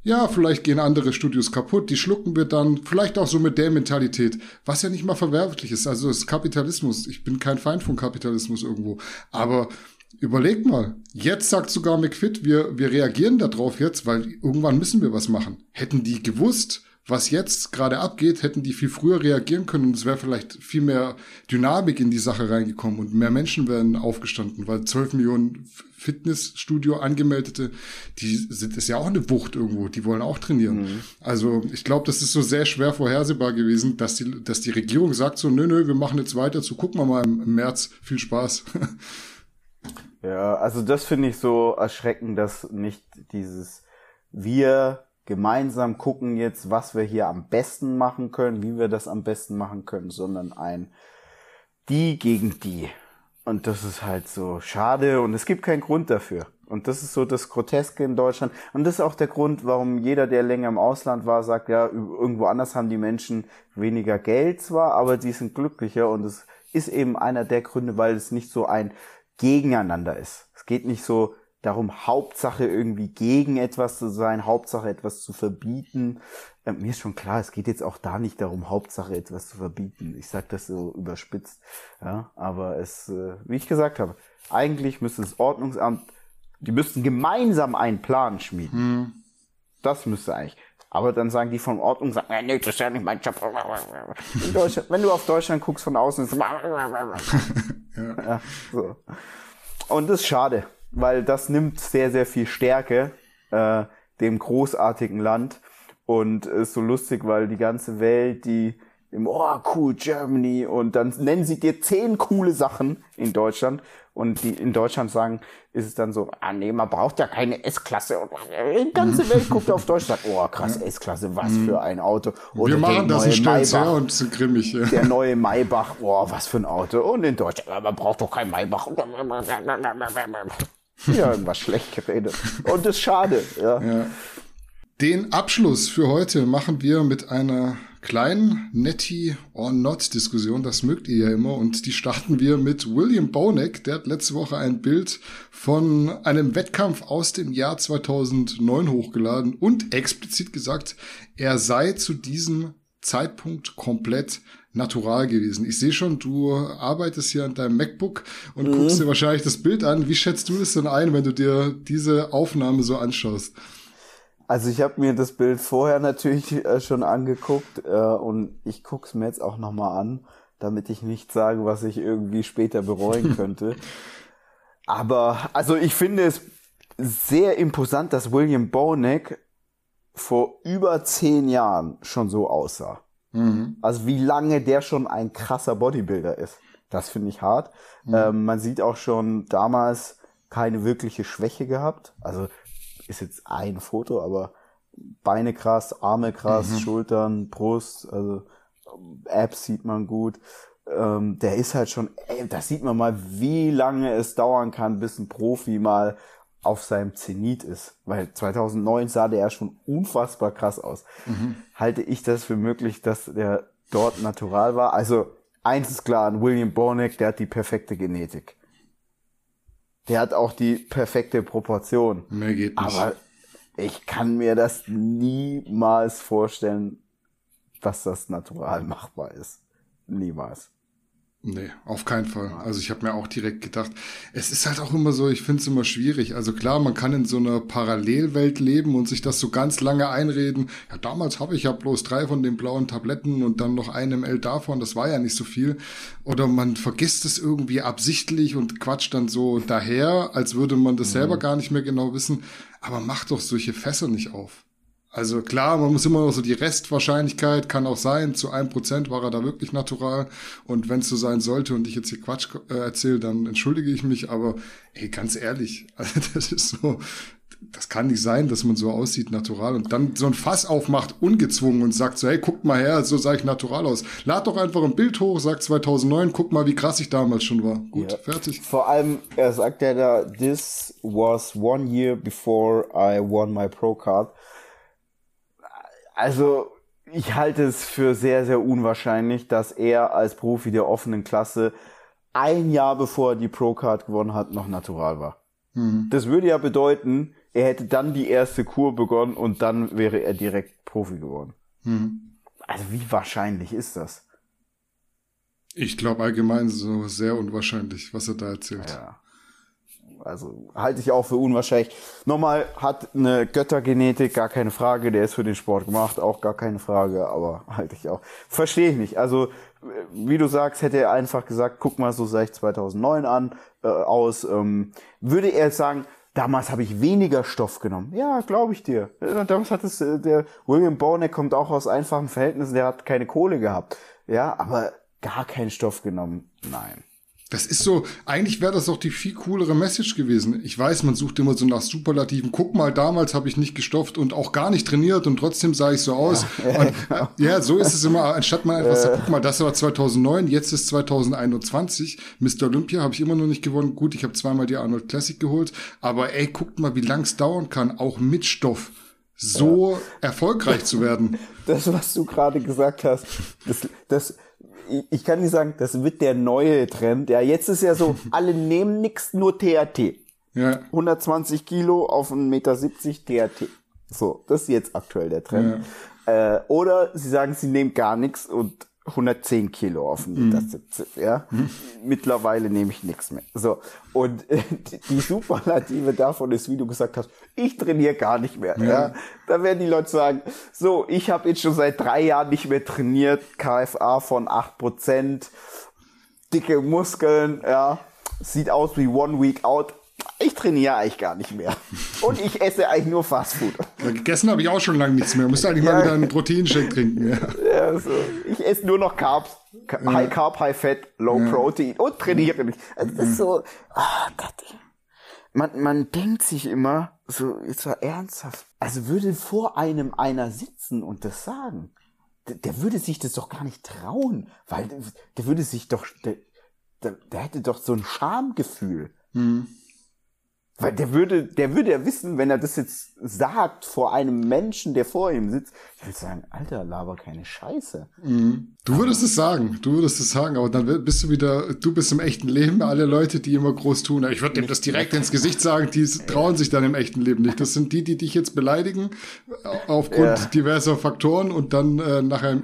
Ja, vielleicht gehen andere Studios kaputt, die schlucken wir dann, vielleicht auch so mit der Mentalität, was ja nicht mal verwerflich ist. Also das ist Kapitalismus. Ich bin kein Feind von Kapitalismus irgendwo. Aber Überleg mal, jetzt sagt sogar McFit, wir, wir reagieren darauf jetzt, weil irgendwann müssen wir was machen. Hätten die gewusst, was jetzt gerade abgeht, hätten die viel früher reagieren können und es wäre vielleicht viel mehr Dynamik in die Sache reingekommen und mehr Menschen wären aufgestanden, weil 12 Millionen Fitnessstudio angemeldete, die sind ist ja auch eine Wucht irgendwo, die wollen auch trainieren. Mhm. Also ich glaube, das ist so sehr schwer vorhersehbar gewesen, dass die, dass die Regierung sagt so, nö, nö, wir machen jetzt weiter zu, gucken wir mal im März, viel Spaß. ja, also das finde ich so erschreckend, dass nicht dieses wir gemeinsam gucken jetzt, was wir hier am besten machen können, wie wir das am besten machen können, sondern ein die gegen die. Und das ist halt so schade und es gibt keinen Grund dafür. Und das ist so das Groteske in Deutschland. Und das ist auch der Grund, warum jeder, der länger im Ausland war, sagt, ja, irgendwo anders haben die Menschen weniger Geld zwar, aber die sind glücklicher. Und es ist eben einer der Gründe, weil es nicht so ein Gegeneinander ist. Es geht nicht so, darum, Hauptsache irgendwie gegen etwas zu sein, Hauptsache etwas zu verbieten. Äh, mir ist schon klar, es geht jetzt auch da nicht darum, Hauptsache etwas zu verbieten. Ich sage das so überspitzt. Ja, aber es, äh, wie ich gesagt habe, eigentlich müsste das Ordnungsamt, die müssten gemeinsam einen Plan schmieden. Hm. Das müsste eigentlich. Aber dann sagen die vom Ordnungsamt, äh, nee, das ist ja nicht mein Job. Wenn du auf Deutschland guckst von außen, ist ja. ja, so. Und das ist schade weil das nimmt sehr, sehr viel Stärke äh, dem großartigen Land und ist so lustig, weil die ganze Welt, die im Oh, cool, Germany und dann nennen sie dir zehn coole Sachen in Deutschland und die in Deutschland sagen, ist es dann so, ah nee, man braucht ja keine S-Klasse und die ganze Welt guckt auf Deutschland, oh krass, S-Klasse, was mhm. für ein Auto. Oder Wir machen das und stellen her und sind grimmig. Ja. Der neue Maybach, oh, was für ein Auto. Und in Deutschland, man braucht doch kein Maybach. Ja, irgendwas schlecht geredet. Und das ist schade, ja. ja. Den Abschluss für heute machen wir mit einer kleinen Netty or Not Diskussion. Das mögt ihr ja immer. Und die starten wir mit William Bonek. Der hat letzte Woche ein Bild von einem Wettkampf aus dem Jahr 2009 hochgeladen und explizit gesagt, er sei zu diesem Zeitpunkt komplett natural gewesen. Ich sehe schon, du arbeitest hier an deinem MacBook und mhm. guckst dir wahrscheinlich das Bild an. Wie schätzt du es denn ein, wenn du dir diese Aufnahme so anschaust? Also ich habe mir das Bild vorher natürlich äh, schon angeguckt äh, und ich guck's mir jetzt auch nochmal an, damit ich nicht sage, was ich irgendwie später bereuen könnte. Aber also ich finde es sehr imposant, dass William Bonek vor über zehn Jahren schon so aussah. Mhm. Also wie lange der schon ein krasser Bodybuilder ist. Das finde ich hart. Mhm. Ähm, man sieht auch schon damals keine wirkliche Schwäche gehabt. Also ist jetzt ein Foto, aber Beine krass, Arme krass, mhm. Schultern, Brust, also Abs sieht man gut. Ähm, der ist halt schon, ey, da sieht man mal, wie lange es dauern kann, bis ein Profi mal auf seinem Zenit ist. Weil 2009 sah der ja schon unfassbar krass aus. Mhm. Halte ich das für möglich, dass der dort natural war? Also eins ist klar, ein William Bornick, der hat die perfekte Genetik. Der hat auch die perfekte Proportion. Mehr geht nicht. Aber ich kann mir das niemals vorstellen, dass das natural machbar ist. Niemals. Nee, auf keinen Fall. Also ich habe mir auch direkt gedacht, es ist halt auch immer so, ich finde es immer schwierig. Also klar, man kann in so einer Parallelwelt leben und sich das so ganz lange einreden. Ja, damals habe ich ja bloß drei von den blauen Tabletten und dann noch ein ML davon, das war ja nicht so viel. Oder man vergisst es irgendwie absichtlich und quatscht dann so daher, als würde man das mhm. selber gar nicht mehr genau wissen. Aber mach doch solche Fässer nicht auf. Also klar, man muss immer noch so die Restwahrscheinlichkeit kann auch sein, zu einem Prozent war er da wirklich natural. Und wenn es so sein sollte und ich jetzt hier Quatsch äh, erzähle, dann entschuldige ich mich. Aber ey, ganz ehrlich, also das ist so, das kann nicht sein, dass man so aussieht, natural. Und dann so ein Fass aufmacht, ungezwungen und sagt so, hey, guckt mal her, so sah ich natural aus. Lad doch einfach ein Bild hoch, sagt 2009, guck mal, wie krass ich damals schon war. Gut, ja. fertig. Vor allem, er sagt ja da, this was one year before I won my Pro Card. Also, ich halte es für sehr, sehr unwahrscheinlich, dass er als Profi der offenen Klasse ein Jahr bevor er die Pro-Card gewonnen hat, noch natural war. Mhm. Das würde ja bedeuten, er hätte dann die erste Kur begonnen und dann wäre er direkt Profi geworden. Mhm. Also wie wahrscheinlich ist das? Ich glaube allgemein so sehr unwahrscheinlich, was er da erzählt. Ja. Also halte ich auch für unwahrscheinlich. Nochmal hat eine Göttergenetik, gar keine Frage. Der ist für den Sport gemacht, auch gar keine Frage. Aber halte ich auch. Verstehe ich nicht. Also wie du sagst, hätte er einfach gesagt, guck mal, so sah ich 2009 an, äh, aus. Ähm, würde er sagen, damals habe ich weniger Stoff genommen. Ja, glaube ich dir. Damals hat es, äh, der William Bourne kommt auch aus einfachen Verhältnissen, der hat keine Kohle gehabt. Ja, aber gar keinen Stoff genommen. Nein. Das ist so, eigentlich wäre das doch die viel coolere Message gewesen. Ich weiß, man sucht immer so nach Superlativen. Guck mal, damals habe ich nicht gestofft und auch gar nicht trainiert und trotzdem sah ich so aus. Ja, und, genau. ja so ist es immer, anstatt mal einfach zu, guck mal, das war 2009, jetzt ist 2021. Mr. Olympia habe ich immer noch nicht gewonnen. Gut, ich habe zweimal die Arnold Classic geholt. Aber ey, guckt mal, wie lang es dauern kann, auch mit Stoff so ja. erfolgreich zu werden. Das, was du gerade gesagt hast, das, das ich kann nicht sagen, das wird der neue Trend. Ja, jetzt ist ja so, alle nehmen nix, nur THT. Ja. 120 Kilo auf 1,70 Meter THT. So, das ist jetzt aktuell der Trend. Ja. Äh, oder sie sagen, sie nehmen gar nichts und 110 Kilo auf dem Meter mhm. ja. Mhm. Mittlerweile nehme ich nichts mehr. So. Und äh, die Superlative davon ist, wie du gesagt hast, ich trainiere gar nicht mehr. Ja. ja. Da werden die Leute sagen, so, ich habe jetzt schon seit drei Jahren nicht mehr trainiert, KFA von 8%, dicke Muskeln, ja. Sieht aus wie One Week Out ich trainiere eigentlich gar nicht mehr. Und ich esse eigentlich nur Fastfood. Ja, gegessen habe ich auch schon lange nichts mehr. Müsste eigentlich ja. mal wieder einen Proteinshake trinken. Ja. ja so. Ich esse nur noch Carbs. High Carb, High Fat, Low Protein und trainiere nicht. Also das ist so, oh Gott. Man, man denkt sich immer, so, ist war ernsthaft. Also würde vor einem einer sitzen und das sagen. Der, der würde sich das doch gar nicht trauen, weil der, der würde sich doch, der, der, der hätte doch so ein Schamgefühl. Hm. Weil der würde, der würde ja wissen, wenn er das jetzt sagt vor einem Menschen, der vor ihm sitzt, ich würde sagen, Alter, laber keine Scheiße. Mhm. Du würdest es sagen, du würdest es sagen, aber dann bist du wieder, du bist im echten Leben, alle Leute, die immer groß tun. Ich würde dem das direkt ins Gesicht sagen, die trauen sich dann im echten Leben nicht. Das sind die, die dich jetzt beleidigen, aufgrund ja. diverser Faktoren und dann äh, nachher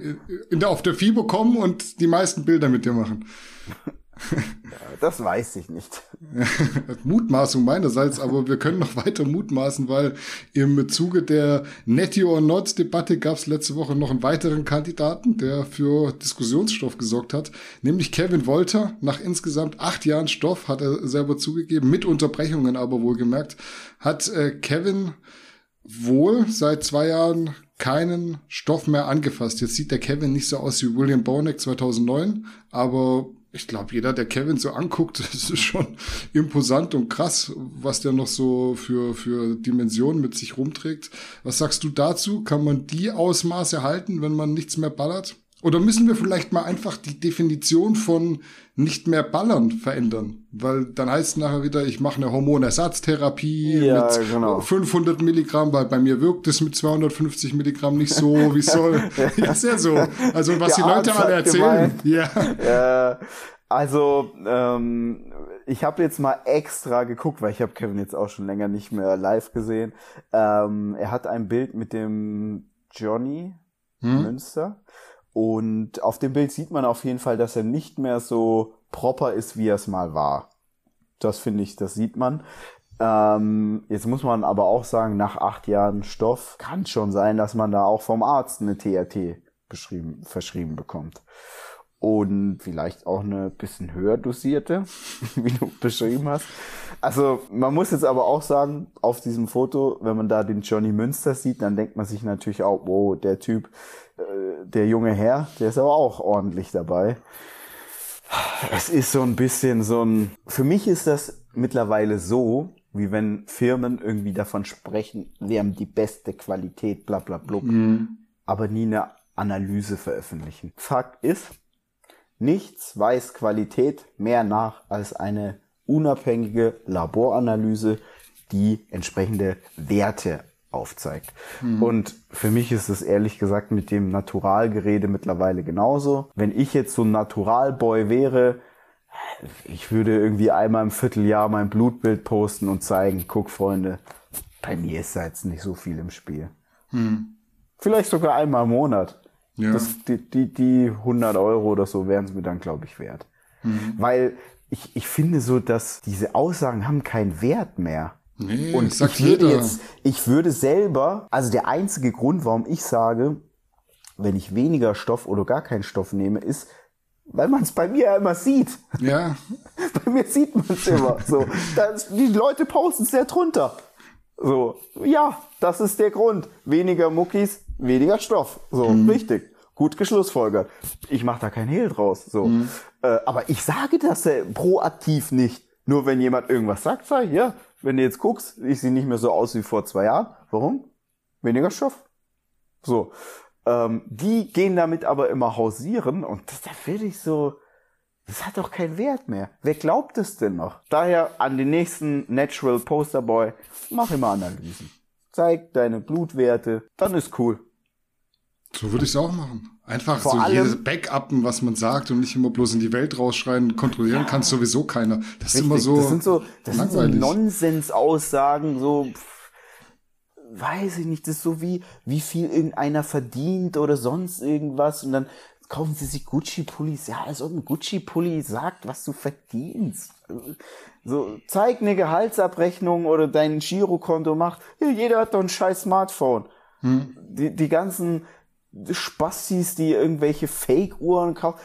in der, auf der FIBO kommen und die meisten Bilder mit dir machen. Das weiß ich nicht. Mutmaßung meinerseits, aber wir können noch weiter mutmaßen, weil im Zuge der Netty or Not Debatte gab es letzte Woche noch einen weiteren Kandidaten, der für Diskussionsstoff gesorgt hat, nämlich Kevin Wolter. Nach insgesamt acht Jahren Stoff hat er selber zugegeben, mit Unterbrechungen aber wohlgemerkt, hat äh, Kevin wohl seit zwei Jahren keinen Stoff mehr angefasst. Jetzt sieht der Kevin nicht so aus wie William Bonek 2009, aber ich glaube, jeder, der Kevin so anguckt, das ist schon imposant und krass, was der noch so für, für Dimensionen mit sich rumträgt. Was sagst du dazu? Kann man die Ausmaße halten, wenn man nichts mehr ballert? Oder müssen wir vielleicht mal einfach die Definition von nicht mehr ballern verändern? Weil dann heißt es nachher wieder, ich mache eine Hormonersatztherapie ja, mit genau. 500 Milligramm, weil bei mir wirkt es mit 250 Milligramm nicht so, wie es soll. ja. Ist ja so. Also was Der die Leute alle erzählen. Ja. ja. Also, ähm, ich habe jetzt mal extra geguckt, weil ich habe Kevin jetzt auch schon länger nicht mehr live gesehen. Ähm, er hat ein Bild mit dem Johnny hm? Münster und auf dem Bild sieht man auf jeden Fall, dass er nicht mehr so proper ist, wie er es mal war. Das finde ich, das sieht man. Ähm, jetzt muss man aber auch sagen, nach acht Jahren Stoff kann schon sein, dass man da auch vom Arzt eine TRT beschrieben, verschrieben bekommt. Und vielleicht auch eine bisschen höher dosierte, wie du beschrieben hast. Also man muss jetzt aber auch sagen, auf diesem Foto, wenn man da den Johnny Münster sieht, dann denkt man sich natürlich auch, wow, der Typ, der junge Herr, der ist aber auch ordentlich dabei. Es ist so ein bisschen so ein, für mich ist das mittlerweile so, wie wenn Firmen irgendwie davon sprechen, wir haben die beste Qualität, bla bla bla, mhm. aber nie eine Analyse veröffentlichen. Fakt ist, nichts weiß Qualität mehr nach als eine unabhängige Laboranalyse, die entsprechende Werte aufzeigt. Mhm. Und für mich ist es ehrlich gesagt mit dem Naturalgerede mittlerweile genauso. Wenn ich jetzt so ein Naturalboy wäre, ich würde irgendwie einmal im Vierteljahr mein Blutbild posten und zeigen, guck Freunde, bei mir ist da jetzt nicht so viel im Spiel. Mhm. Vielleicht sogar einmal im Monat. Ja. Das, die, die, die 100 Euro oder so wären es mir dann, glaube ich, wert. Mhm. Weil ich, ich finde so, dass diese Aussagen haben keinen Wert mehr. Nee, Und sagt ich würde jeder. jetzt, ich würde selber, also der einzige Grund, warum ich sage, wenn ich weniger Stoff oder gar keinen Stoff nehme, ist, weil man es bei mir ja immer sieht. Ja, Bei mir sieht man es immer. So, das, die Leute posten es ja drunter. So, ja, das ist der Grund. Weniger Muckis, weniger Stoff. So, richtig. Gut geschlussfolgert. Ich mache da kein Hehl draus. So, äh, aber ich sage das ja proaktiv nicht. Nur wenn jemand irgendwas sagt, sag ich, ja, wenn du jetzt guckst, ich sehe nicht mehr so aus wie vor zwei Jahren. Warum? Weniger Stoff. So. Ähm, die gehen damit aber immer hausieren und das, da finde ich so, das hat doch keinen Wert mehr. Wer glaubt es denn noch? Daher an den nächsten Natural Poster Boy, mach immer Analysen. Zeig deine Blutwerte, dann ist cool. so würde ich es auch machen. Einfach Vor so allem- jedes Backuppen, was man sagt und nicht immer bloß in die Welt rausschreien. Kontrollieren kann sowieso keiner. Das ist immer Richtig, so. das sind so, das sind so. Nonsens-Aussagen, so, pff, weiß ich nicht, das ist so wie, wie viel irgendeiner verdient oder sonst irgendwas und dann kaufen sie sich Gucci-Pullis. Ja, als ob ein Gucci-Pulli sagt, was du verdienst. So, zeig eine Gehaltsabrechnung oder dein Girokonto macht. Ja, jeder hat doch ein scheiß Smartphone. Die, die ganzen Spastis, die irgendwelche Fake-Uhren kaufen.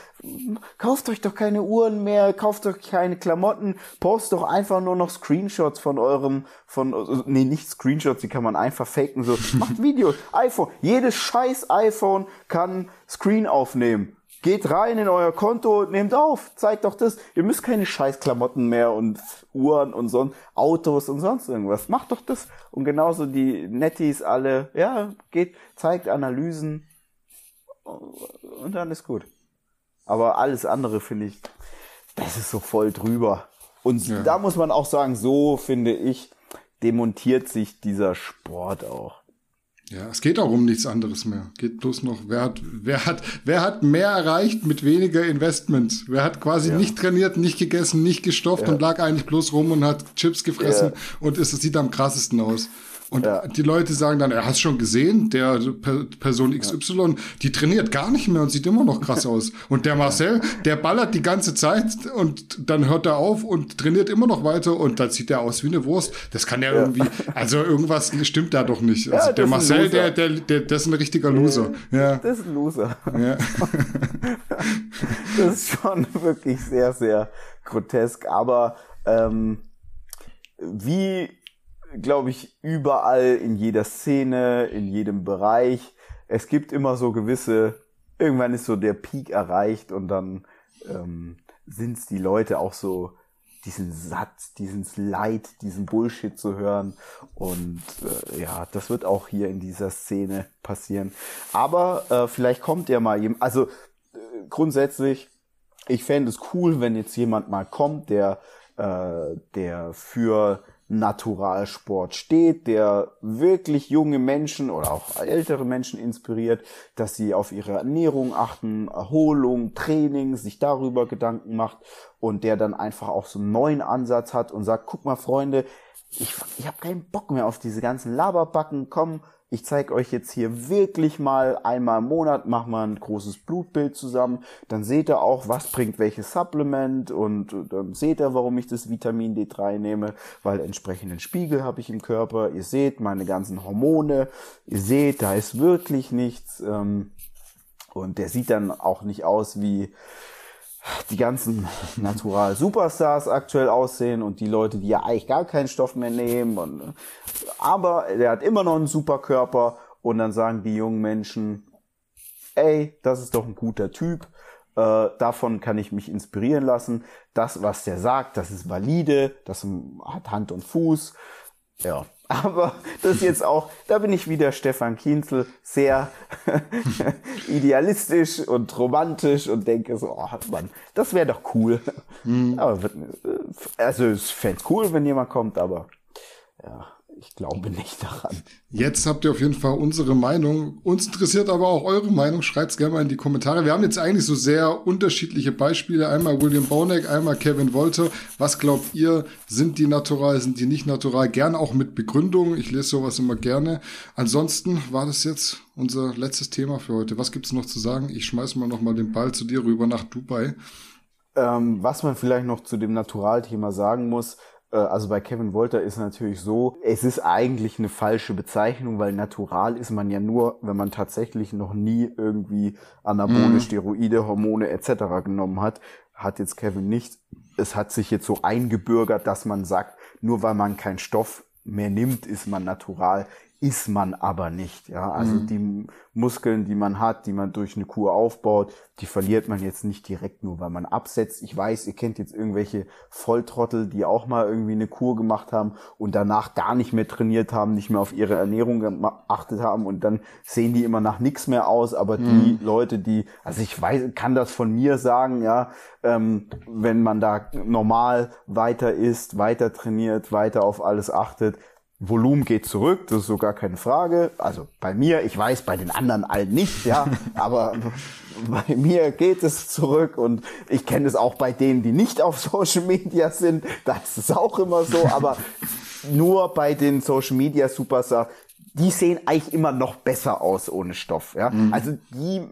Kauft euch doch keine Uhren mehr, kauft euch keine Klamotten, postet doch einfach nur noch Screenshots von eurem, von, nee, nicht Screenshots, die kann man einfach faken, so, macht Videos, iPhone, jedes scheiß iPhone kann Screen aufnehmen. Geht rein in euer Konto, nehmt auf, zeigt doch das. Ihr müsst keine scheiß Klamotten mehr und Uhren und sonst Autos und sonst irgendwas. Macht doch das. Und genauso die Netties alle, ja, geht, zeigt Analysen und dann ist gut. Aber alles andere finde ich, das ist so voll drüber. Und Ja. da muss man auch sagen, so finde ich, demontiert sich dieser Sport auch. Ja, es geht auch um nichts anderes mehr. Geht bloß noch, wer hat, wer hat, wer hat mehr erreicht mit weniger Investment? Wer hat quasi nicht trainiert, nicht gegessen, nicht gestofft und lag eigentlich bloß rum und hat Chips gefressen und es sieht am krassesten aus. Und Ja. die Leute sagen dann, er hast schon gesehen, der per Person XY, die trainiert gar nicht mehr und sieht immer noch krass aus. Und der Marcel, der ballert die ganze Zeit und dann hört er auf und trainiert immer noch weiter und dann sieht er aus wie eine Wurst. Das kann ja irgendwie, also irgendwas stimmt da doch nicht. Also Ja, der Marcel, der, der, der, das ist ein richtiger Loser. Ja. Das ist ein Loser. Ja. Das ist schon wirklich sehr, sehr grotesk. Aber ähm, wie, glaube ich, überall in jeder Szene, in jedem Bereich, es gibt immer so gewisse, irgendwann ist so der Peak erreicht und dann ähm, sind es die Leute auch so, diesen Satz, diesen Leid, diesen Bullshit zu hören. Und äh, ja, das wird auch hier in dieser Szene passieren. Aber äh, vielleicht kommt ja mal jemand, also äh, grundsätzlich, ich fände es cool, wenn jetzt jemand mal kommt, der, äh, der für Naturalsport steht, der wirklich junge Menschen oder auch ältere Menschen inspiriert, dass sie auf ihre Ernährung achten, Erholung, Training, sich darüber Gedanken macht und der dann einfach auch so einen neuen Ansatz hat und sagt, guck mal Freunde, ich, ich habe keinen Bock mehr auf diese ganzen Laberbacken, komm, ich zeige euch jetzt hier wirklich mal einmal im Monat, machen wir ein großes Blutbild zusammen, dann seht ihr auch, was bringt welches Supplement und dann seht ihr, warum ich das Vitamin D3 nehme, weil entsprechenden Spiegel habe ich im Körper, ihr seht meine ganzen Hormone, ihr seht, da ist wirklich nichts ähm, und der sieht dann auch nicht aus wie die ganzen Natural Superstars aktuell aussehen und die Leute, die ja eigentlich gar keinen Stoff mehr nehmen. Und, aber der hat immer noch einen super Körper und dann sagen die jungen Menschen, ey, das ist doch ein guter Typ. Äh, davon kann ich mich inspirieren lassen. Das, was der sagt, das ist valide, das hat Hand und Fuß. Ja, aber das jetzt auch, da bin ich wieder Stefan Kienzel, sehr idealistisch und romantisch und denke so, oh Mann, das wäre doch cool. Aber wird, äh, also es fände cool, wenn jemand kommt, aber ja, ich glaube nicht daran. Jetzt habt ihr auf jeden Fall unsere Meinung. Uns interessiert aber auch eure Meinung. Schreibt's gerne mal in die Kommentare. Wir haben jetzt eigentlich so sehr unterschiedliche Beispiele. Einmal William Bonek, einmal Kevin Wolter. Was glaubt ihr? Sind die natural, sind die nicht natural? Gerne auch mit Begründung. Ich lese sowas immer gerne. Ansonsten war das jetzt unser letztes Thema für heute. Was gibt's noch zu sagen? Ich schmeiß mal noch mal den Ball zu dir rüber nach Dubai. Ähm, was man vielleicht noch zu dem Naturalthema sagen muss, also bei Kevin Wolter ist natürlich so, es ist eigentlich eine falsche Bezeichnung, weil natural ist man ja nur, wenn man tatsächlich noch nie irgendwie Anabole, mhm. Steroide, Hormone etc. genommen hat. Hat jetzt Kevin nicht. Es hat sich jetzt so eingebürgert, dass man sagt, nur weil man keinen Stoff mehr nimmt, ist man natural ist man aber nicht. Ja, also mhm. die Muskeln, die man hat, die man durch eine Kur aufbaut, die verliert man jetzt nicht direkt nur, weil man absetzt. Ich weiß, ihr kennt jetzt irgendwelche Volltrottel, die auch mal irgendwie eine Kur gemacht haben und danach gar nicht mehr trainiert haben, nicht mehr auf ihre Ernährung geachtet haben und dann sehen die immer nach nichts mehr aus. Aber mhm. die Leute, die, also ich weiß, kann das von mir sagen, ja, ähm, wenn man da normal weiter isst, weiter trainiert, weiter auf alles achtet, Volumen geht zurück, das ist so gar keine Frage. Also bei mir, ich weiß, bei den anderen allen nicht, ja, aber bei mir geht es zurück und ich kenne es auch bei denen, die nicht auf Social Media sind, da ist es auch immer so, aber nur bei den Social Media Superstars, die sehen eigentlich immer noch besser aus ohne Stoff, ja. Mhm. Also die,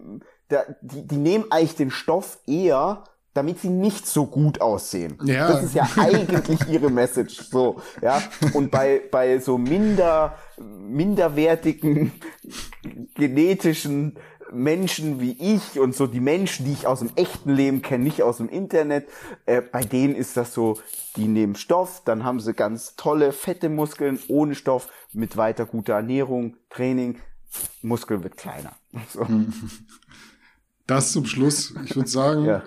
die, die nehmen eigentlich den Stoff eher damit sie nicht so gut aussehen. Ja. Das ist ja eigentlich ihre Message. So, ja. Und bei, bei so minder, minderwertigen genetischen Menschen wie ich und so die Menschen, die ich aus dem echten Leben kenne, nicht aus dem Internet, äh, bei denen ist das so, die nehmen Stoff, dann haben sie ganz tolle, fette Muskeln ohne Stoff, mit weiter guter Ernährung, Training, Muskel wird kleiner. So. Das zum Schluss. Ich würde sagen, ja.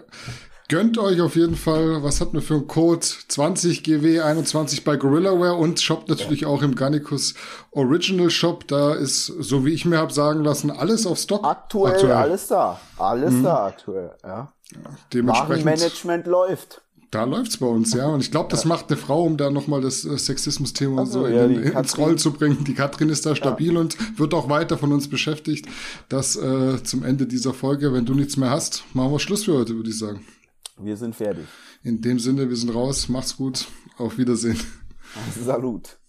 Gönnt euch auf jeden Fall, was hat man für einen Code? 20GW21 bei GorillaWare und shoppt natürlich ja. auch im Garnicus Original Shop. Da ist, so wie ich mir habe sagen lassen, alles auf Stock. Aktuell, aktuell. alles da. Alles mhm. da aktuell, ja. ja dementsprechend. Management läuft. Da läuft's bei uns, ja. Und ich glaube, das macht eine Frau, um da nochmal das Sexismus-Thema also, so ja, in, ins Rollen zu bringen. Die Katrin ist da stabil ja. und wird auch weiter von uns beschäftigt. Das äh, zum Ende dieser Folge, wenn du nichts mehr hast, machen wir Schluss für heute, würde ich sagen. Wir sind fertig. In dem Sinne, wir sind raus. Macht's gut. Auf Wiedersehen. Salut.